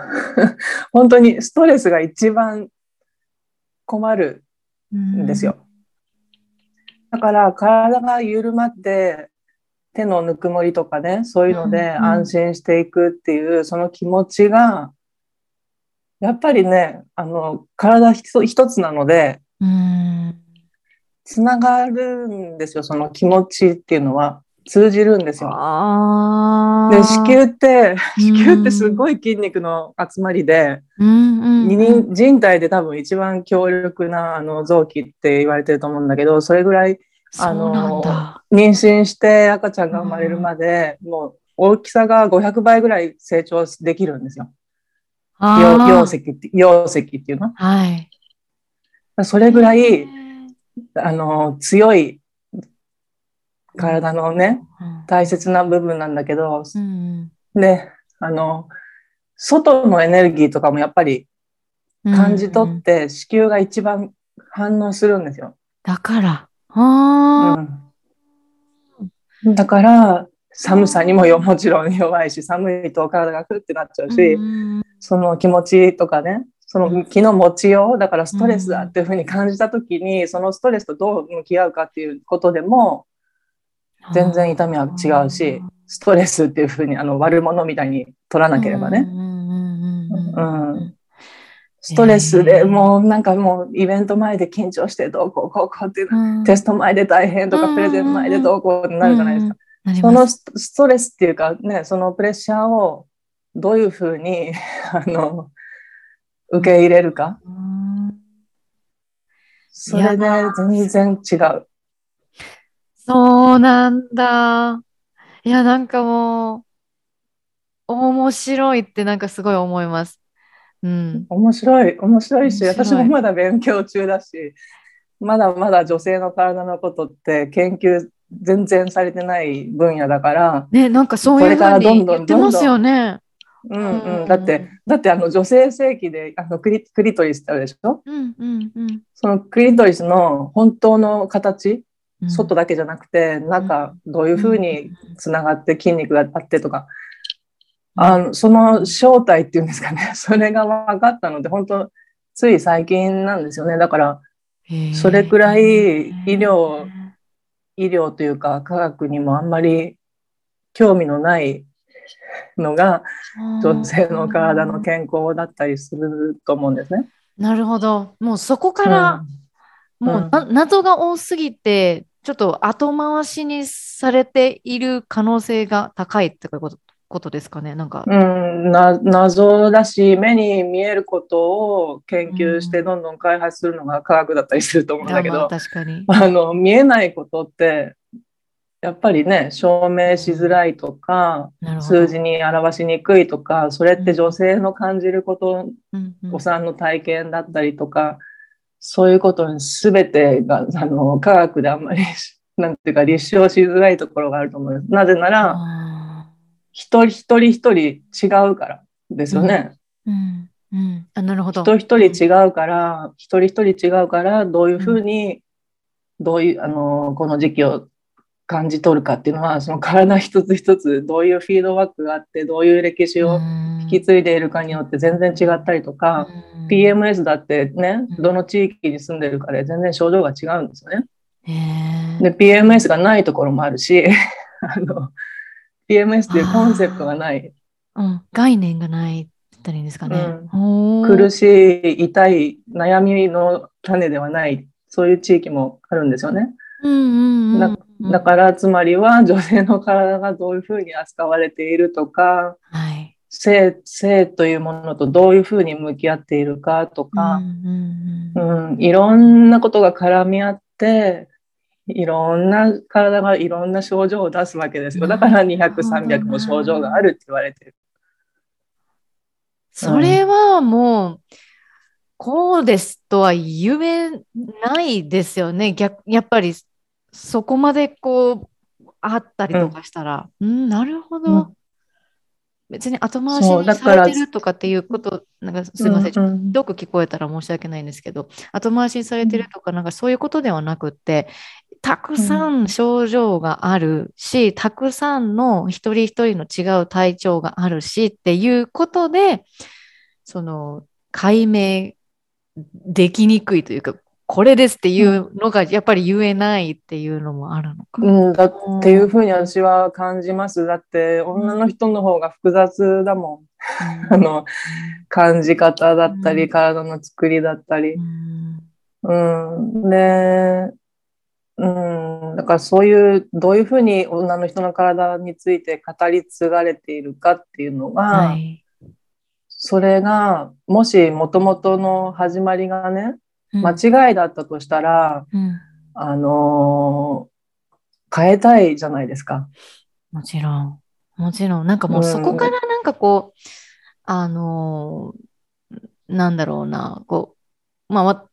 本当にストレスが一番困るんですよ。だから体が緩まって手のぬくもりとかね、そういうので安心していくっていう、その気持ちが、やっぱりね、あの、体一つなので、つながるんですよ、その気持ちっていうのは。通じるんですよ。で子宮って子宮ってすごい筋肉の集まりで、人体で多分一番強力なあの臓器って言われてると思うんだけどそれぐらいあの妊娠して赤ちゃんが生まれるまで、もう大きさが500倍ぐらい成長できるんですよ。溶石って溶石っていうの、はい、それぐらいあの強い体のね、大切な部分なんだけど、うん、で、あの、外のエネルギーとかもやっぱり感じ取って、子宮が一番反応するんですよ。だから。あうん、だから、寒さにももちろん弱いし、寒いと体がふってなっちゃうし、うん、その気持ちとかね、その気の持ちよう、だからストレスだっていうふうに感じた時に、そのストレスとどう向き合うかっていうことでも、全然痛みは違うし、ストレスっていうふうにあの悪者みたいに取らなければね。ストレスでもうなんかもうイベント前で緊張してどうこうこうこうっていう、テスト前で大変とかプレゼント前でどうこうってなるじゃないですか。そのストレスっていうかね、そのプレッシャーをどういうふうに あの受け入れるか。それで全然違う。そうなんだ。いや、なんかもう、面白いってなんかすごい思います。うん。面白い、面白いし、私もまだ勉強中だし、まだまだ女性の体のことって研究全然されてない分野だから、ね、なんかそういうふうに言ってますよね。うんうん、だって、だってあの女性性器であのクリクリトリスってあるでしょ、うんうんうん、そのクリトリスの本当の形？外だけじゃなくて、中、どういうふうにつながって筋肉があってとか、あのその正体っていうんですかね、それが分かったので、本当、つい最近なんですよね。だから、それくらい医療、医療というか科学にもあんまり興味のないのが女性の体の健康だったりすると思うんですね。なるほど。もうそこから、うん、もう、うん、謎が多すぎてちょっと後回しにされている可能性が高いってことことですかねなんか。うん、な謎だし目に見えることを研究してどんどん開発するのが科学だったりすると思うんだけど、確かに。あの見えないことってやっぱりね証明しづらいとか数字に表しにくいとかそれって女性の感じること、うん、お産の体験だったりとかそういうことに全てがあの科学であんまり なんていうか立証しづらいところがあると思います。なぜなら一人一人一人違うからですよね。うん、うん、あなるほど。一人一人違うから一人一人違うからどういうふうに、どういうあのこの時期を感じ取るかっていうのはその体一つ一つどういうフィードバックがあってどういう歴史を引き継いでいるかによって全然違ったりとか PMS だってねどの地域に住んでるかで全然症状が違うんですよね。で PMS がないところもあるし あの PMS っていうコンセプトがない。うん、概念がないったらいいんですかね、うん、苦しい痛い悩みの種ではないそういう地域もあるんですよね。うんうんうんだからつまりは 女性の体がどういうふうに扱われているとか、はい、性性というものとどういうふうに向き合っているかとか、うん、うん、いろんなことが絡み合っていろんな体がいろんな症状を出すわけですよ。だから200、300も症状があるって言われてる。それはもう、こうですとは言えないですよね。逆やっぱりそこまでこうあったりとかしたら、うん、うんなるほど、うん、別に後回しにされてるとかっていうこと、なんかすみません、ちょっとひどく聞こえたら申し訳ないんですけど、後回しにされてるとか、なんかそういうことではなくって、たくさん症状があるし、たくさんの一人一人の違う体調があるしっていうことで、その解明できにくいというか、これですっていうのがやっぱり言えないっていうのもあるのか。うん、だっていうふうに私は感じます。だって女の人の方が複雑だもん。あの感じ方だったり、体の作りだったり。うん、で、うん、だからそういうどういうふうに女の人の体について語り継がれているかっていうのが、はい、それがもしもともとの始まりがね、間違いだったとしたら、うん、あのー、変えたいじゃないですか。もちろん。もちろん。なんかもうそこからなんかこう、うん、あのー、なんだろうな、こう、まあ、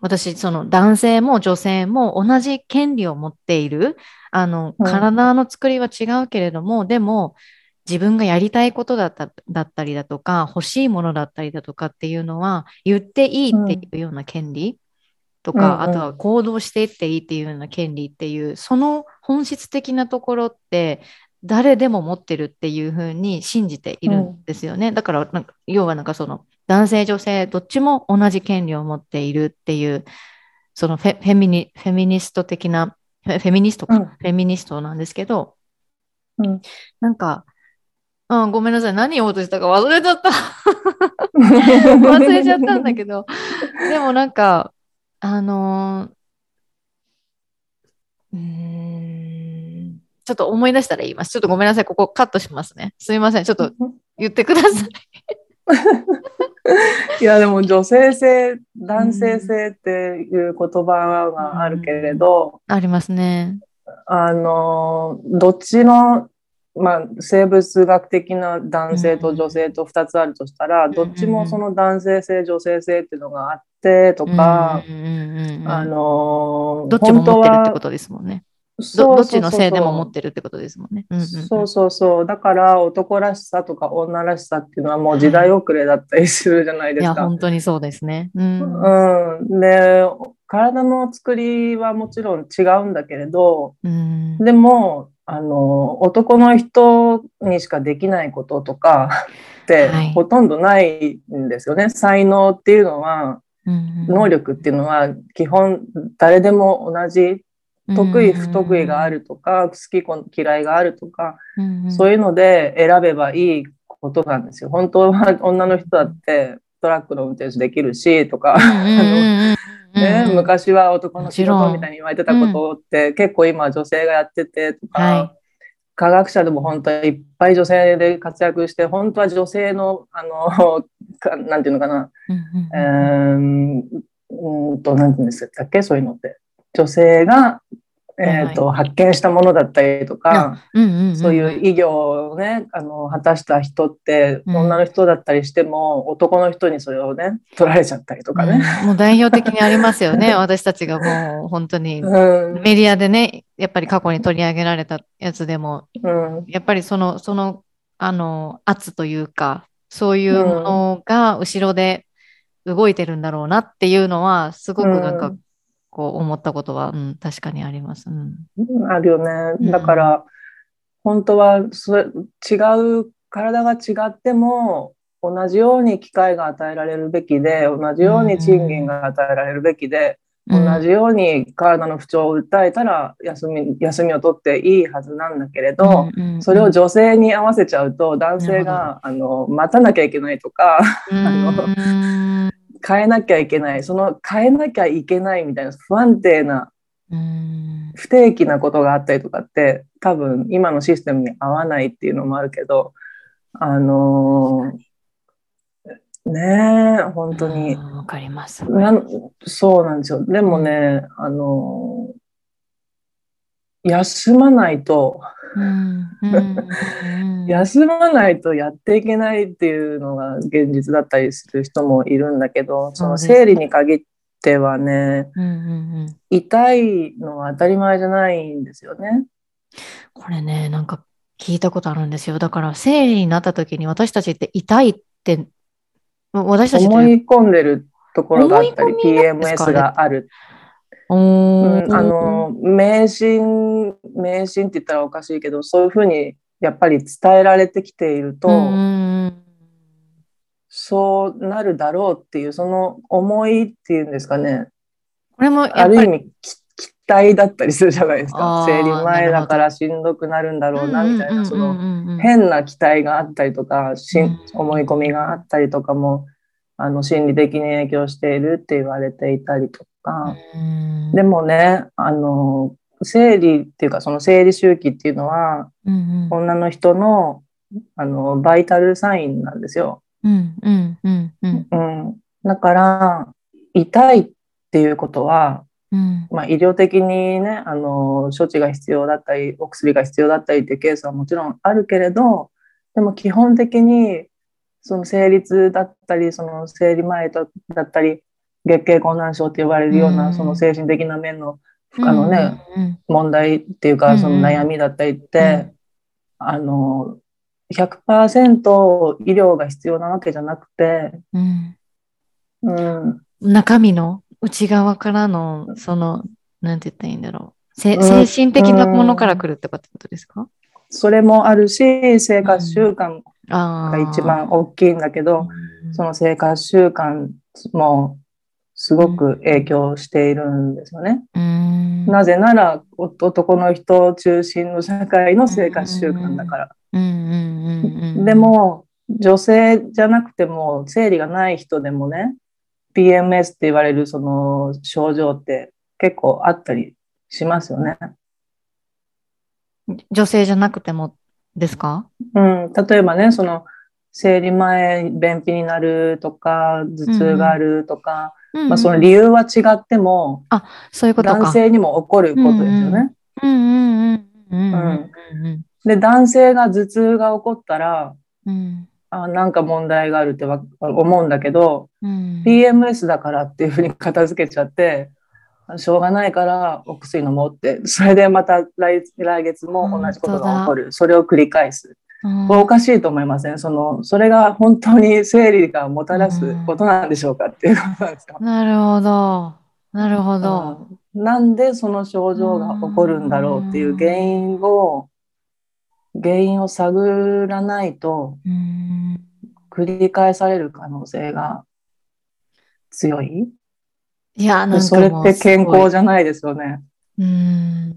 私、その男性も女性も同じ権利を持っている。あの、体の作りは違うけれども、でも、自分がやりたいことだっただったりだとか、欲しいものだったりだとかっていうのは、言っていいっていうような権利とか、うん、あとは行動していっていいっていうような権利っていう、その本質的なところって、誰でも持ってるっていうふうに信じているんですよね。うん、だからなんか、要はなんかその、男性、女性、どっちも同じ権利を持っているっていう、そのフェフェミニフェミニスト的な、フェミニストか、うん、フェミニストなんですけど、うん、なんか、うん、ごめんなさい。何言おうとしたか忘れちゃった？忘れちゃったんだけど。でもなんか、あのー、うん、ちょっと思い出したら言います。ちょっとごめんなさい。ここカットしますね。すいません。ちょっと言ってください。いやでも女性性男性性っていう言葉があるけれど、うん、ありますねあのどっちのまあ、生物学的な男性と女性と2つあるとしたら、どっちもその男性性女性性っていうのがあってとか、あのどっちも持ってるってことですもんね。どっちの性でも持ってるってことですもんね。そうそうそう。だから男らしさとか女らしさっていうのはもう時代遅れだったりするじゃないですか。いや、本当にそうですね。うん。うん、で、体の作りはもちろん違うんだけれど、うん、でも、あの、男の人にしかできないこととか ってほとんどないんですよね。はい、才能っていうのは、能力っていうのは基本誰でも同じ得意不得意があるとか、好き嫌いがあるとか、そういうので選べばいいことなんですよ。本当は女の人だってトラックの運転手できるしとか、ね、昔は男の仕事みたいに言われてたことって結構今女性がやっててとか、はい、科学者でも本当はいっぱい女性で活躍して本当は女性のあのなんていうのかな、うんうんとなんていうんですっけそういうのって女性がえーと、発見したものだったりとか、そういう医業をねあの果たした人って女の人だったりしても、男の人にそれをね取られちゃったりとかね、うん、もう代表的にありますよね。私たちがもう本当に。メディアでねやっぱり過去に取り上げられたやつでも、うん、やっぱりそのそのあの圧というかそういうものが後ろで動いてるんだろうなっていうのはすごくなんかこう思ったことは、うん、確かにあります。うん、あるよね。だから、うん、本当はそれ違う体が違っても同じように機会が与えられるべきで同じように賃金が与えられるべきで、うん、同じように体の不調を訴えたら休み休みを取っていいはずなんだけれど、うんうんうん、それを女性に合わせちゃうと男性があの待たなきゃいけないとか、あの変えなきゃいけない。その変えなきゃいけないみたいな不安定な不定期なことがあったりとかって多分今のシステムに合わないっていうのもあるけどあのー、ねえ本当に。わかります。そうなんですよ。でもねあのー、休まないと。休まないとやっていけないっていうのが現実だったりする人もいるんだけどその生理に限ってはね、痛いのは当たり前じゃないんですよね。これねなんか聞いたことあるんですよ。だから生理になった時に私たちって痛いって私たち思い込んでるところがあったり PMS があるうん、あの迷信迷信って言ったらおかしいけどそういうふうにやっぱり伝えられてきていると、そうなるだろうっていうその思いっていうんですかね。これもある意味期待だったりするじゃないですか。生理前だからしんどくなるんだろうなみたいな。その変な期待があったりとかし思い込みがあったりとかもあの心理的に影響しているって言われていたりとか。でもねあの生理っていうかその生理周期っていうのは、女の人のあのバイタルサインなんですよ。だから痛いっていうことはうん、まあ、医療的にねあの処置が必要だったりお薬が必要だったりっていうケースはもちろんあるけれどでも基本的にその生理痛だったりその生理前だったり月経困難症って呼ばれるような、その精神的な面のあのね、問題っていうかその悩みだったりって、あの100%医療が必要なわけじゃなくて、うん、中身の内側からの、その、なんて言ったらいいんだろう。精神的なものから来るってことですか、それもあるし、生活習慣が一番大きいんだけど、うん、その生活習慣もすごく影響しているんですよね。うん、なぜなら男の人中心の社会の生活習慣だから。でも女性じゃなくても生理がない人でもね PMS って言われるその症状って結構あったりしますよね。女性じゃなくてもですか？うん、例えばね、その生理前便秘になるとか、頭痛があるとか、うんうん、まあ、その理由は違っても、あ、そういうこと男性にも起こることですよね。で、男性が頭痛が起こったら、うん、あなんか問題があるって思うんだけど、うん、PMS だからっていうふうに片付けちゃってしょうがないからお薬飲もうって。それでまた来来月も同じことが起こる。それを繰り返す。おかしいと思いません？そのそれが本当に生理がもたらすことなんでしょうかっていうことなんですか？なるほど。なるほど、なんでその症状が起こるんだろうっていう原因を原因を探らないと繰り返される可能性が強い？いや、なんかそれって健康じゃないですよね。うん。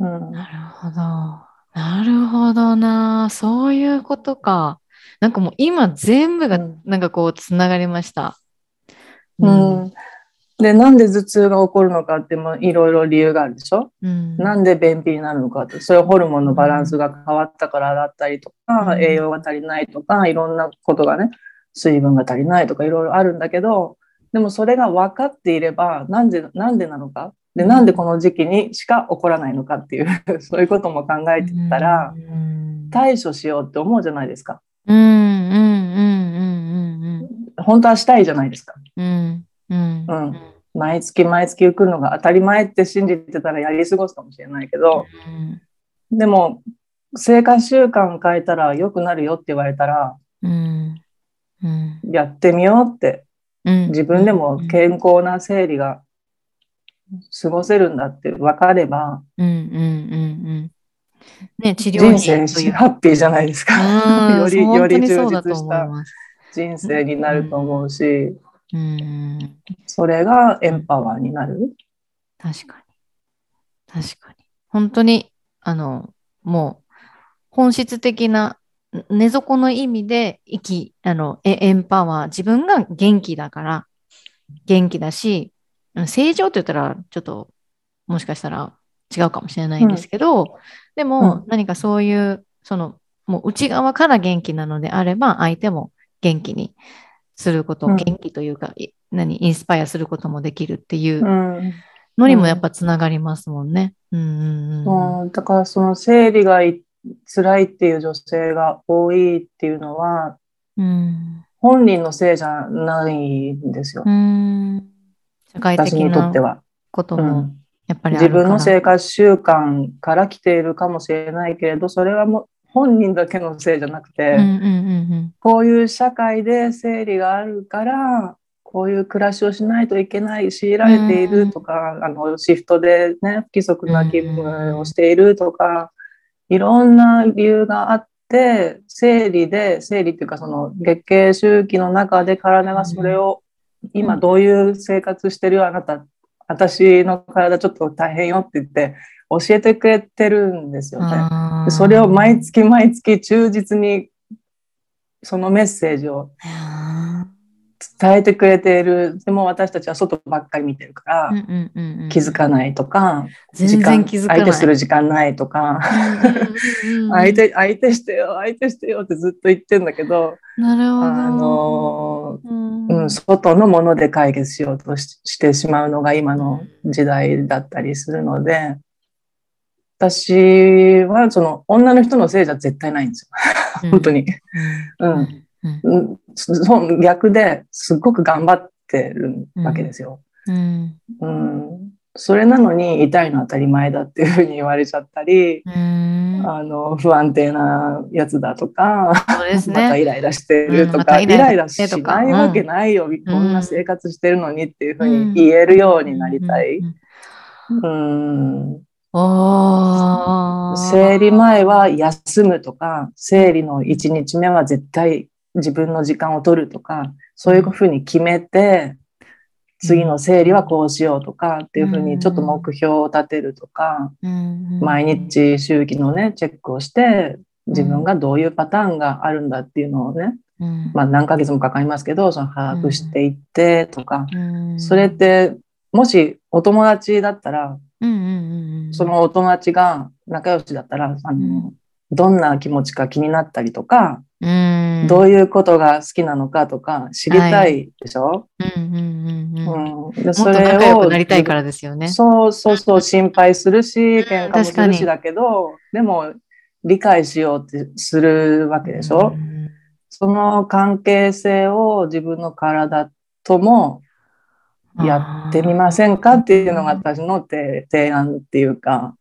うん、なるほど。なるほどな。そういうことか。なんかもう今全部がなんかこうつながりました。うん。うん、で、なんで頭痛が起こるのかっていろいろ理由があるでしょ、うん、なんで便秘になるのかって、それはホルモンのバランスが変わったからだったりとか、うん、栄養が足りないとか、いろんなことがね、水分が足りないとかいろいろあるんだけど、でもそれが分かっていれば、なんで、なんでなのか？で、なんでこの時期にしか起こらないのかっていう そういうことも考えてたら、対処しようって思うじゃないですか。うん、うん、うん、うん、うん。本当はしたいじゃないですか。うん、うん。うん毎月毎月来るのが当たり前って信じてたらやり過ごすかもしれないけど、うん、でも生活習慣変えたら良くなるよって言われたら、うんうん、やってみようって、自分でも健康な生理が過ごせるんだって分かれば、うんうんうんうんね、治療人生ハッピーじゃないですか。よりより充実した人生になると思うし、うん、それがエンパワーになる。確かに。確かに。本当に、あの、もう、本質的な根底の意味で生き、あの、エンパワー、自分が元気だから、元気だし、正常って言ったら、ちょっと、もしかしたら違うかもしれないんですけど、うん、でも、何かそういう、その、もう内側から元気なのであれば、相手も元気にすること、うん、元気というか、何、インスパイアすることもできるっていうのにもやっぱつながりますもんね。うん、うん、だからその生理が辛いっていう女性が多いっていうのは、うん、本人のせいじゃないんですよ。うん、社会的なこともやっぱり自分の生活習慣から来ているかもしれないけれど、それはも本人だけのせいじゃなくて、こういう社会で生理があるから、こういう暮らしをしないといけない強いられているとか、うん、あのシフトでね不規則な勤務をしているとか、いろんな理由があって生理で生理っていうかその月経周期の中で体がそれを、今どういう生活してるあなた私の体ちょっと大変よって言って教えてくれてるんですよね。それを毎月毎月忠実にそのメッセージを伝えてくれている。でも私たちは外ばっかり見てるから、気づかないとか、全然気づかない。相手する時間ないとか、相手、相手してよ、相手してよってずっと言ってんだけど、なるほど。あの、うん、外のもので解決しようとしてしまうのが今の時代だったりするので、私はその女の人のせいじゃ絶対ないんですよ。本当に。うん。うん、逆ですっごく頑張ってるわけですよ。うん、うん、それなのに痛いの当たり前だっていうふうに言われちゃったり、うん、あの不安定なやつだとか、ね、またイライラしてるとか、ま、イライラしないわけないよ、こんな生活してるのにっていうふうに言えるようになりたい。うん。生理前は休むとか、生理の1日目は絶対自分の時間を取るとか、そういうふうに決めて、次の生理はこうしようとかっていうふうにちょっと目標を立てるとか、毎日周期のね、チェックをして、自分がどういうパターンがあるんだっていうのをね、まあ何ヶ月もかかりますけど、その把握していってとか、それってもしお友達だったら、そのお友達が仲良しだったら、あの、どんな気持ちか気になったりとか、どういうことが好きなのかとか知りたいでしょ、それを仲良くなりたいからですよね。そうそうそう、心配するし、喧嘩もするしだけど、でも理解しようってするわけでしょ、その関係性を自分の体ともやってみませんかっていうのが私の提案っていうか、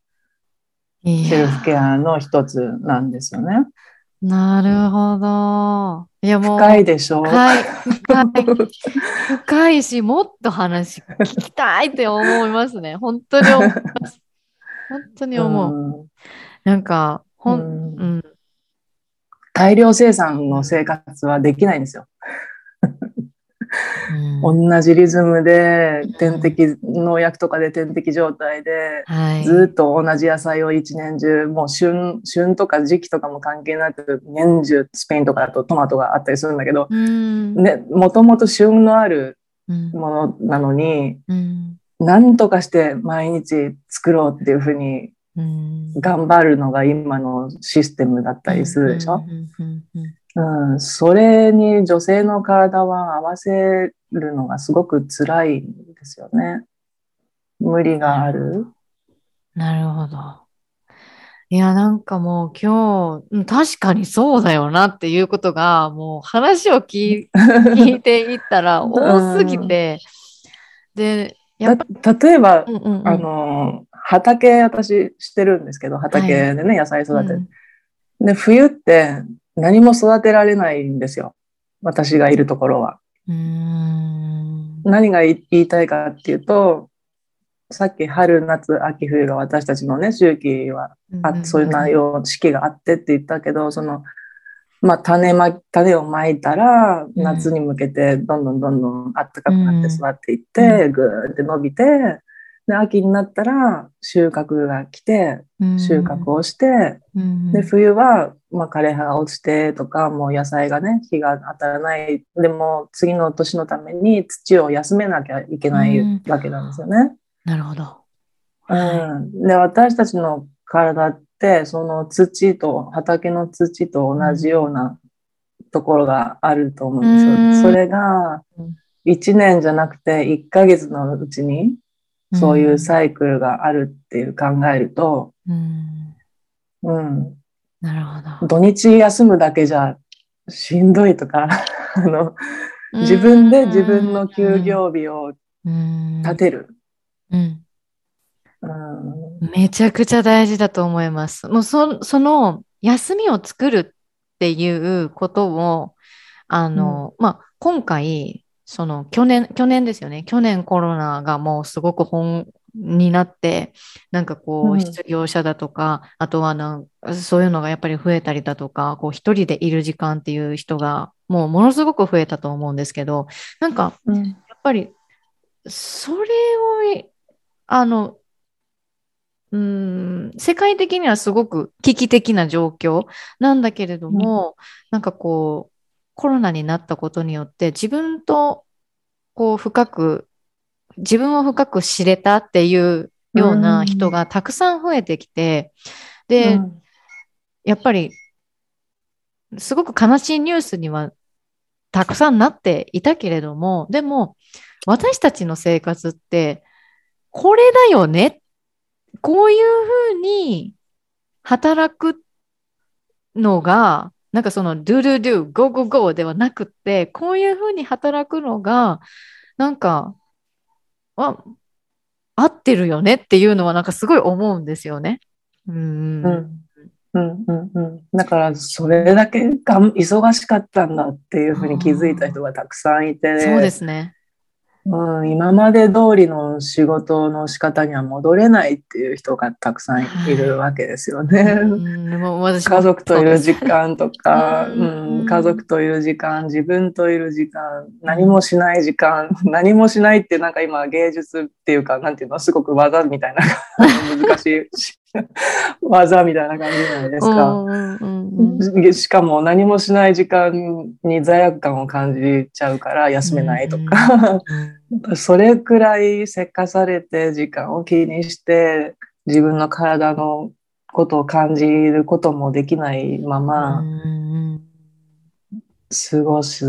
セルフケアの一つなんですよね。なるほど。いやもう深いでしょ？深い。深い。深いし、もっと話聞きたいって思いますね。本当に思います。本当に思う。うん、なんか、ほん、うん、大量生産の生活はできないんですよ。同じリズムで点滴農薬とかで点滴状態で、ずっと同じ野菜を一年中もう旬旬とか時期とかも関係なく年中スペインとかだとトマトがあったりするんだけど、ね、もともと旬のあるものなのに、何とかして毎日作ろうっていうふうに頑張るのが今のシステムだったりするでしょ？うん、それに女性の体は合わせるのがすごく辛いんですよね。無理がある。なるほど。いや、なんかもう今日、確かにそうだよなっていうことが、もう話を聞 聞いていったら多すぎて、うん、で、やっぱ例えば、うんうんうん、あの、畑私してるんですけど、畑でね、はい、野菜育てる、うん、で、冬って何も育てられないんですよ。私がいるところは。何が言いたいかっていうと、さっき春、夏、秋、冬が私たちのね、周期はあ、そういう内容、四季があってって言ったけど、その、まあ、種ま、種をまいたら、夏に向けてどんどんどんどん暖かくなって育っていって、ぐーって伸びて、で秋になったら収穫が来て収穫をして、で冬は、まあ、枯葉が落ちてとかもう野菜がね日が当たらない。でも次の年のために土を休めなきゃいけないわけなんですよね。なるほど、うん、で私たちの体ってその土と畑の土と同じようなところがあると思うんですよ。それが1年じゃなくて1ヶ月のうちにそういうサイクルがあるっていう考えると、うん。うん、なるほど。土日休むだけじゃしんどいとか、あの、自分で自分の休業日を立てる。うん。うん、めちゃくちゃ大事だと思います。もうそその休みを作るっていうことを、あの、うん、まあ、今回、その去年、去年ですよね。去年コロナがもうすごく本になって、なんかこう、失業者だとか、うん、あとはなんそういうのがやっぱり増えたりだとか、こう一人でいる時間っていう人がもうものすごく増えたと思うんですけど、なんか、やっぱり、それを、あの、うん、世界的にはすごく危機的な状況なんだけれども、うん、なんかこう、コロナになったことによって自分とこう深く、自分を深く知れたっていうような人がたくさん増えてきて、で、うん、やっぱりすごく悲しいニュースにはたくさんなっていたけれども、でも私たちの生活ってこれだよね？こういうふうに働くのがなんかその do do do, go go go ではなくて、こういうふうに働くのが、なんか、あ、合ってるよねっていうのはなんかすごい思うんですよね。うん。うんうんうんうん、だからそれだけが忙しかったんだっていうふうに気づいた人がたくさんいて、そうですね。うん、今まで通りの仕事の仕方には戻れないっていう人がたくさんいるわけですよね。家族といる時間とか、うん、家族といる時間、自分といる時間、何もしない時間、何もしないってなんか今芸術っていうか、なんていうの、すごく技みたいな難しい 技みたいな感じじゃないですか。しかも何もしない時間に罪悪感を感じちゃうから休めないとか、それくらいせっかされて時間を気にして自分の体のことを感じることもできないまま過ごす？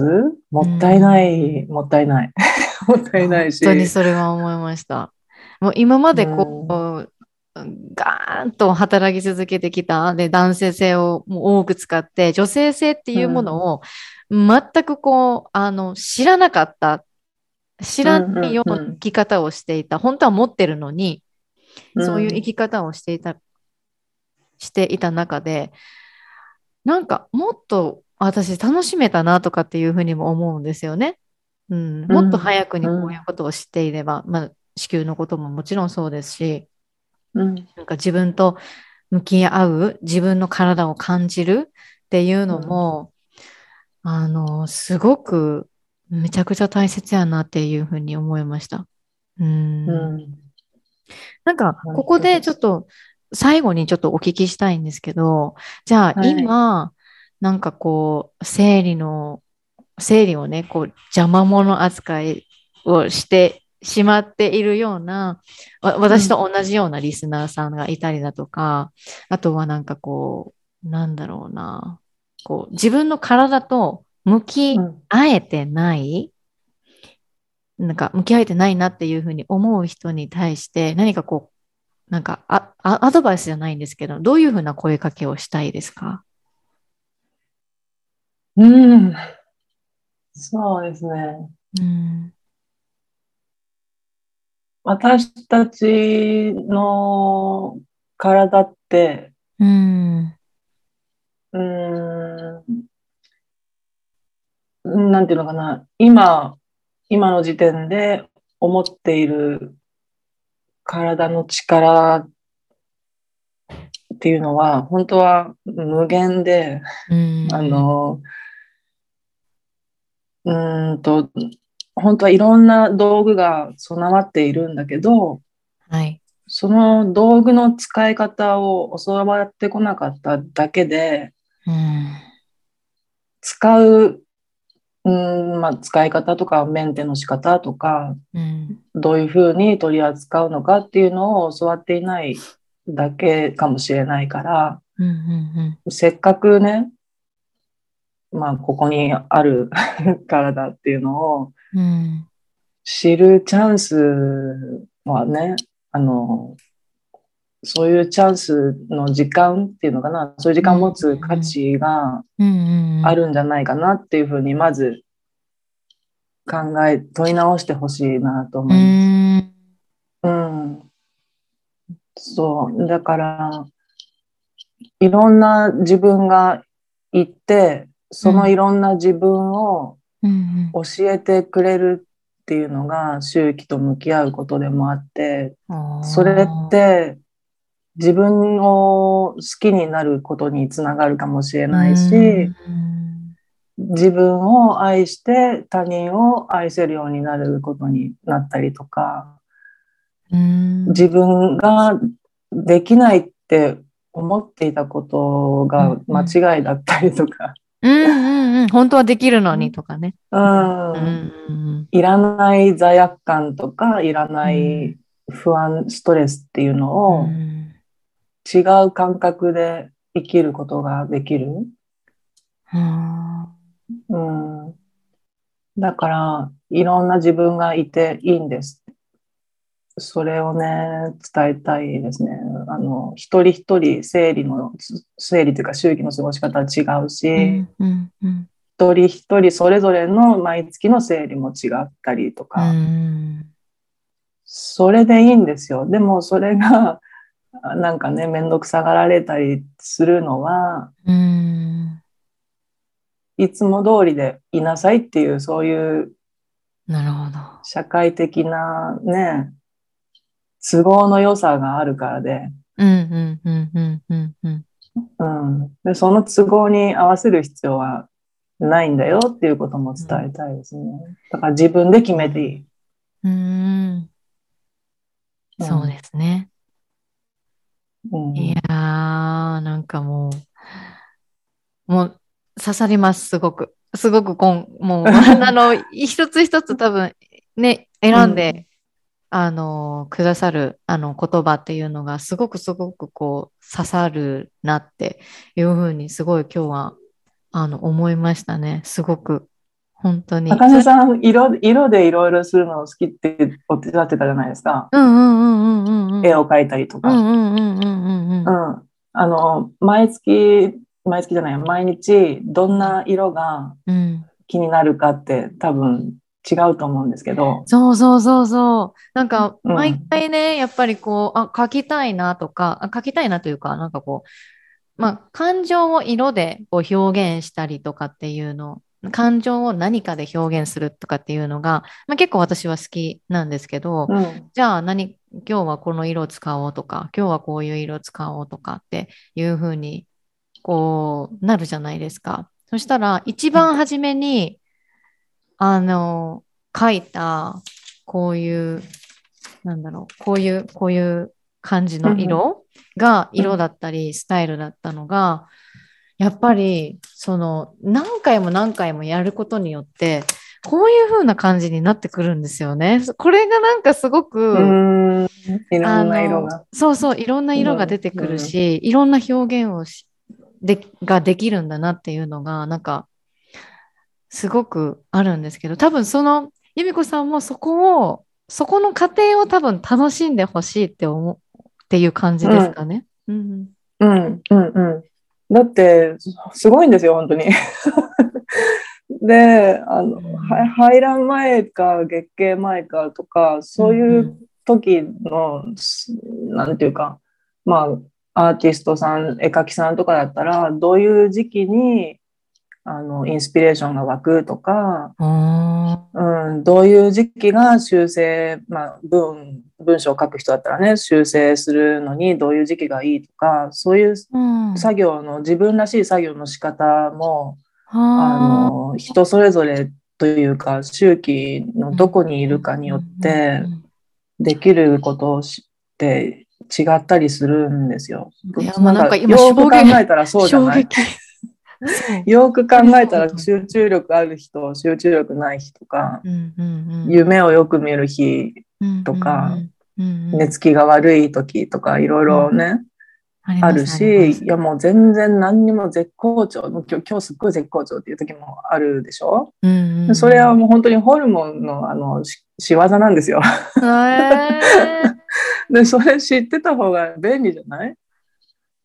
もったいない、もったいない。もったいないし。本当にそれは思いました。もう今までこう、ガーンと働き続けてきた、で、男性性をもう多く使って、女性性っていうものを全くこう、あの、知らなかった、知らないような生き方をしていた、本当は持ってるのに、そういう生き方をしていた、していた中で、なんかもっと私楽しめたなとかっていうふうにも思うんですよね。うん、もっと早くにこういうことを知っていれば、まあ、子宮のことももちろんそうですし、うん、なんか自分と向き合う、自分の体を感じるっていうのも、うん、あの、すごくめちゃくちゃ大切やなっていうふうに思いました。うん。うん、なんか、ここでちょっと最後にちょっとお聞きしたいんですけど、じゃあ今、はい、なんかこう、生理の、生理をね、こう、邪魔者扱いをしてしまっているような、私と同じようなリスナーさんがいたりだとか、あとはなんかこう、なんだろうな、こう、自分の体と向き合えてない、うん、なんか向き合えてないなっていうふうに思う人に対して、何かこう、なんかアアドバイスじゃないんですけど、どういうふうな声かけをしたいですか？うん、そうですね。うん私たちの体って、うん、うん、なんていうのかな、今、今の時点で思っている体の力っていうのは、本当は無限で、うん、あの、うんと、本当はいろんな道具が備わっているんだけど、はい、その道具の使い方を教わってこなかっただけで、うん、使う、うんまあ、使い方とかメンテの仕方とか、うん、どういうふうに取り扱うのかっていうのを教わっていないだけかもしれないから、うんうんうん、せっかくねまあ、ここにある 体っていうのを知るチャンスはね、あの、そういうチャンスの時間っていうのかな、そういう時間を持つ価値があるんじゃないかなっていうふうに、まず考え、問い直してほしいなと思います。うん。そう。だから、いろんな自分がいて、そのいろんな自分を教えてくれるっていうのが周期と向き合うことでもあって、それって自分を好きになることにつながるかもしれないし、自分を愛して他人を愛せるようになることになったりとか、自分ができないって思っていたことが間違いだったりとか。うんうんうん、本当はできるのにとかね。うん。うん、いらない罪悪感とか、いらない不安、ストレスっていうのを違う感覚で生きることができる。うん、うん、だから、いろんな自分がいていいんですそれをね、伝えたいですね。あの、一人一人生理の、生理というか周期の過ごし方は違うし、うんうんうん、一人一人それぞれの毎月の生理も違ったりとか、うん、それでいいんですよ。でもそれが、なんかね、めんどくさがられたりするのは、うん、いつも通りでいなさいっていう、そういう、なるほど。社会的なね、都合の良さがあるからで。うんうんうんうんうんうん。うん、でその都合に合わせる必要はないんだよっていうことも伝えたいですね。だから自分で決めていい。うん。そうですね。うん、いやー、なんかもう、もう刺さります、すごく。すごくこん、もう、あの、一つ一つ多分ね、選んであの、くださる、あの、言葉っていうのが、すごくすごくこう、刺さるなっていうふうに、すごい今日は、あの、思いましたね。すごく。本当に。高瀬さん、色、色でいろいろするの好きっておっしゃってたじゃないですか。うんうんうんうんうん。絵を描いたりとか。うんうんうんうんうん。うん。あの、毎月、毎月じゃない、毎日、どんな色が気になるかって、多分、違うと思うんですけど。そうそうそうそう。なんか、毎回ね、うん、やっぱりこう、あ、書きたいなとか、あ書きたいなというか、なんかこう、まあ、感情を色でこう表現したりとかっていうの、感情を何かで表現するとかっていうのが、まあ、結構私は好きなんですけど、うん、じゃあ何、今日はこの色を使おうとか、今日はこういう色を使おうとかっていうふうに、こう、なるじゃないですか。そしたら、一番初めに、あの、書いた、こういう、なんだろう、こういう、こういう感じの色が、色だったり、スタイルだったのが、やっぱり、その、何回も何回もやることによって、こういう風な感じになってくるんですよね。これがなんかすごく、いろんな色が。そうそう、いろんな色が出てくるし、いろんな表現をしでができるんだなっていうのが、なんか、すごくあるんですけど、多分その、由美子さんもそこを、そこの過程を多分楽しんでほしいって思うっていう感じですかね。うん、うん、うん、うん。だって、すごいんですよ、本当に。で、あの、排卵前か月経前かとか、そういう時の、うん、なんていうか、まあ、アーティストさん、絵描きさんとかだったら、どういう時期にあの、インスピレーションが湧くとか、うん、どういう時期が修正、まあ、文、文章を書く人だったらね、修正するのにどういう時期がいいとか、そういう作業の、自分らしい作業の仕方も、あの、人それぞれというか、周期のどこにいるかによって、できることを知って違ったりするんですよ。いや、なんか今、よく考えたらそうじゃない？よく考えたら集中力ある人、集中力ない日とか、夢をよく見る日とか、寝つきが悪い時とか、いろいろね、あるし、いやもう全然何にも絶好調、今日今日すっごい絶好調っていう時もあるでしょ、うんうん、それはもう本当にホルモンのあの仕業なんですよ。で、それ知ってた方が便利じゃない？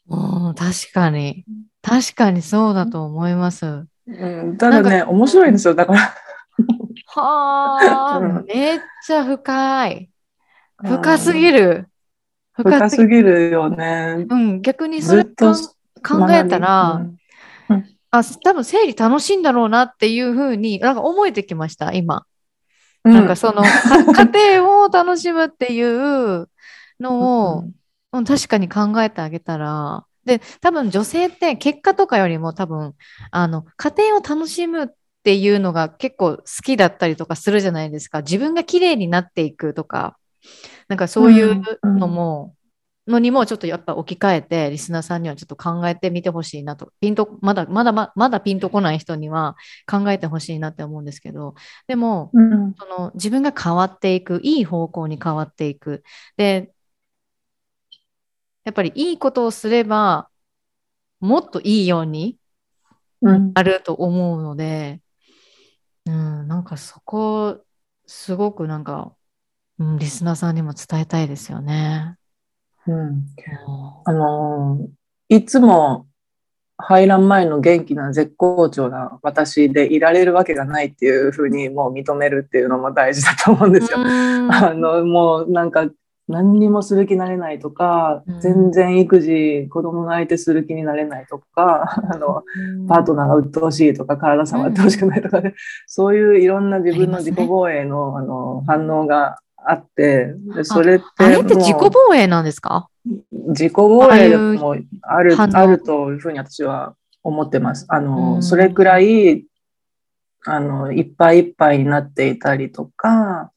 うん、確かに。確かにそうだと思います。うん、ただね、面白いんですよ、だから。はあ、めっちゃ深い。深すぎる。深すぎるよね。うん、逆にそれと考えたら、うん、ああ、多分生理楽しいんだろうなっていうふうに、なんか思えてきました、今。なんかその、家庭を楽しむっていうのを、うん、確かに考えてあげたら、で、多分女性って結果とかよりも多分、あの、家庭を楽しむっていうのが結構好きだったりとかするじゃないですか。自分が綺麗になっていくとか、なんかそういうのも、のにもちょっとやっぱ置き換えて、リスナーさんにはちょっと考えてみてほしいなと。ピンと、まだ、まだ、まだピンとこない人には考えてほしいなって思うんですけど、でも、うん、その自分が変わっていく、いい方向に変わっていく。で、やっぱりいいことをすれば、もっといいようになると思うので、うん、うん、なんかそこ、すごくなんか、うん、リスナーさんにも伝えたいですよね。うん。あのー、いつも排卵前の元気な絶好調な私でいられるわけがないっていうふうにもう認めるっていうのも大事だと思うんですよ。あの、もうなんか何にもする気になれないとか、うん、全然育児、子供の相手する気になれないとか、あの、パートナーが鬱陶しいとか、体触ってほしくないとかで、そういういろんな自分の自己防衛の、あの反応があって、それってあれって自己防衛なんですか？自己防衛もある、あるというふうに私は思ってます。あの、それくらい、あの、いっぱいいっぱいになっていたりとか、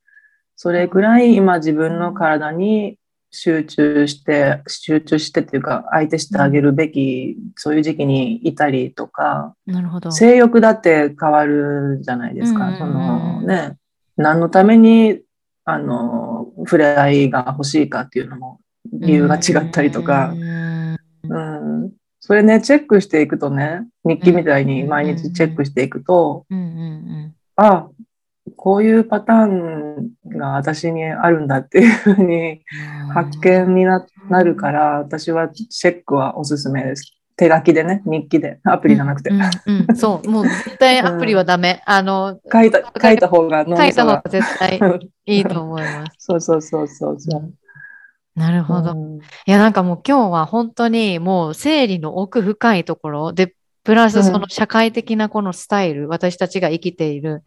それぐらい今自分の体に集中して、集中してっていうか、相手してあげるべき、そういう時期にいたりとか、なるほど。性欲だって変わるじゃないですか。そのね、何のために、あの、触れ合いが欲しいかっていうのも理由が違ったりとか、うん、それね、チェックしていくとね、日記みたいに毎日チェックしていくと、あ、こういうパターンが私にあるんだっていうふうに発見になるから、私はチェックはおすすめです。手書きでね、日記で、アプリじゃなくて。うんうんうん、そう、もう絶対アプリはダメ。あの、書いた、書いた方が書いた方が絶対いいと思います。そうそうそうそうそう。なるほど。いや、なんかもう今日は本当にもう生理の奥深いところで、プラスその社会的なこのスタイル、私たちが生きている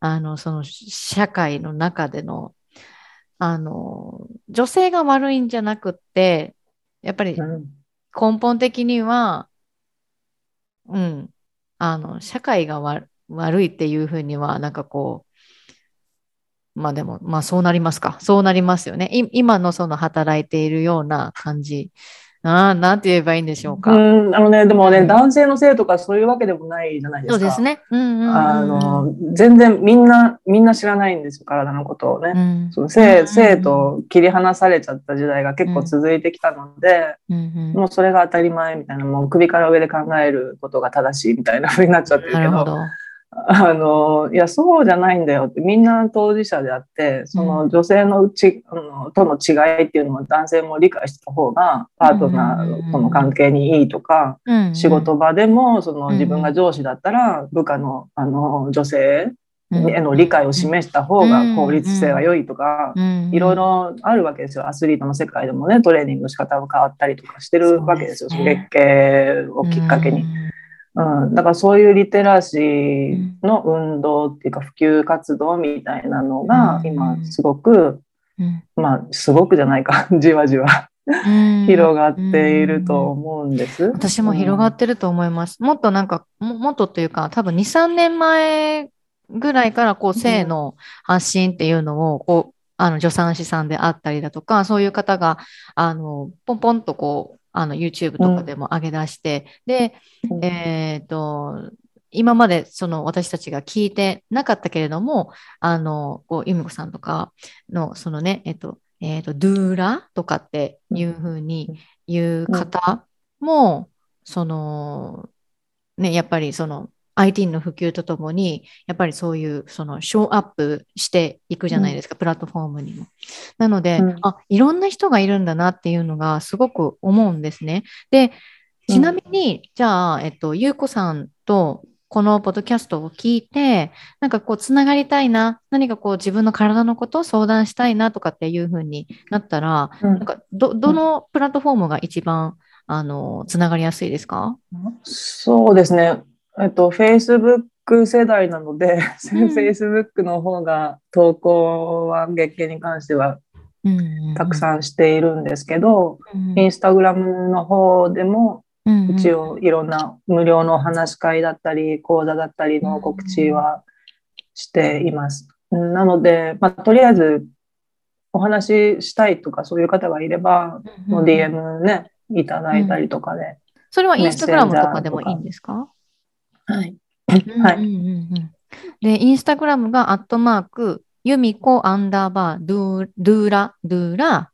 あの、その社会の中での、あの、女性が悪いんじゃなくって、やっぱり根本的には、うん、あの、社会が悪いっていうふうには、なんかこう、まあでも、まあそうなりますか。そうなりますよね。今のその働いているような感じああ、なんて言えばいいんでしょうか。うん、あのね、でもね、うん、男性のせいとかそういうわけでもないじゃないですか。そうですね。うんうんうん、あの、全然みんな、みんな知らないんですよ、体のことをね。うん、その性、性と切り離されちゃった時代が結構続いてきたので、うん、もうそれが当たり前みたいな、もう首から上で考えることが正しいみたいな風になっちゃってるけど、どあの、いや、そうじゃないんだよって、みんな当事者であって、その女性のうち、あのとの違いっていうのを男性も理解した方が、パートナーとの関係にいいとか、仕事場でも、その自分が上司だったら、部下の、あの、女性への理解を示した方が効率性が良いとか、いろいろあるわけですよ。アスリートの世界でもね、トレーニングの仕方が変わったりとかしてるわけですよ。そ月経をきっかけに。うん、だからそういうリテラシーの運動っていうか普及活動みたいなのが今すごく、まあすごくじゃないかじわ。じわ広がっていると思うんです。私も広がってると思います。もっとなんかももっとというか多分2、3年前ぐらいからこう性の発信っていうのをこうあの助産師さんであったりだとかそういう方があのポンポンとこうあの YouTube とかでも上げ出して、うん、で、えっ、ー、と、今までその私たちが聞いてなかったけれども、あの、こう、由美子さんとかの、そのね、えっ、ー、と、えっ、ー、と、ドゥーラとかっていうふうに言う方も、その、ね、やっぱりその IT の普及とともに、やっぱりそういう、その、ショーアップしていくじゃないですか、うん、プラットフォームにも。なので、うん、あ、いろんな人がいるんだなっていうのがすごく思うんですね。で、ちなみに、うん、じゃあ、えっと、ゆうこさんと、このポッドキャストを聞いて、なんかこう、つながりたいな、何かこう、自分の体のことを相談したいなとかっていうふうになったら、なんかど、どのプラットフォームが一番、あの、つながりやすいですか？そうですね。えっと、Facebook 世代なので、うん、Facebook の方が投稿は月経に関してはたくさんしているんですけど、うん、インスタグラムの方でも一応いろんな無料の話し会だったり講座だったりの告知はしています。なので、まあ、とりあえずお話ししたいとかそういう方がいれば、もう DM ね、いただいたりとかで。それはインスタグラムとかでもいいんですか？はい。はい。で、インスタグラムがアットマーク、ユミコアンダーバードゥドゥーラ、ドゥーラ、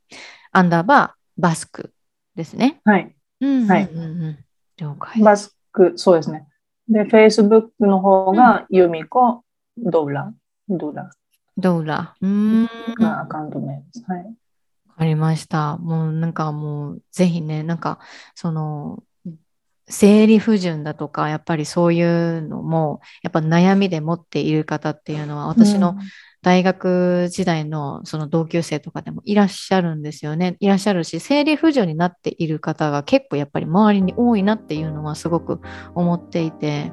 アンダーバーバスクですね。はい。はい。了解。バスク、そうですね。で、Facebook の方がユミコドーラ、ドゥーラ。ドーラ。うん。がアカウント名です。はい。わかりました。もうなんかもう、ぜひね、なんか、その、生理不順だとか、やっぱりそういうのも、やっぱ悩みで持っている方っていうのは、私の大学時代のその同級生とかでもいらっしゃるんですよね。いらっしゃるし、生理不順になっている方が結構やっぱり周りに多いなっていうのはすごく思っていて、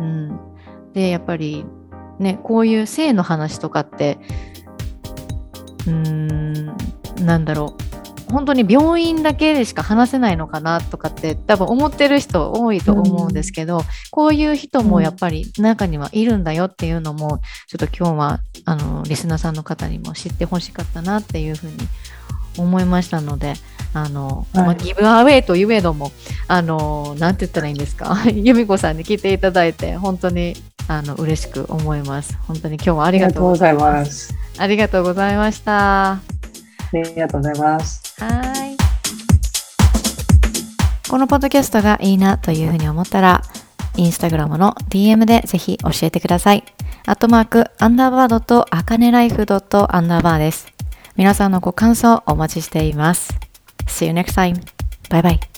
うん。で、やっぱりね、こういう性の話とかって、うーん、なんだろう。本当に病院だけでしか話せないのかなとかって多分思ってる人多いと思うんですけど、うん、こういう人もやっぱり中にはいるんだよっていうのもちょっと今日はあのリスナーさんの方にも知ってほしかったなっていうふうに思いましたので。あの、はい、まあ、ギブアウェイといえども、あの、なんて言ったらいいんですか？由美子さんに聞いていただいて、本当に、あの、嬉しく思います。本当に今日はありがとうございます。ありがとうございました。ありがとうございます。はい。このポッドキャストがいいなというふうに思ったら、インスタグラムの DM でぜひ教えてください。アットマーク、アンダーバードとアカネライフドットアンダーバーです。皆さんのご感想お待ちしています。See you next time. Bye bye.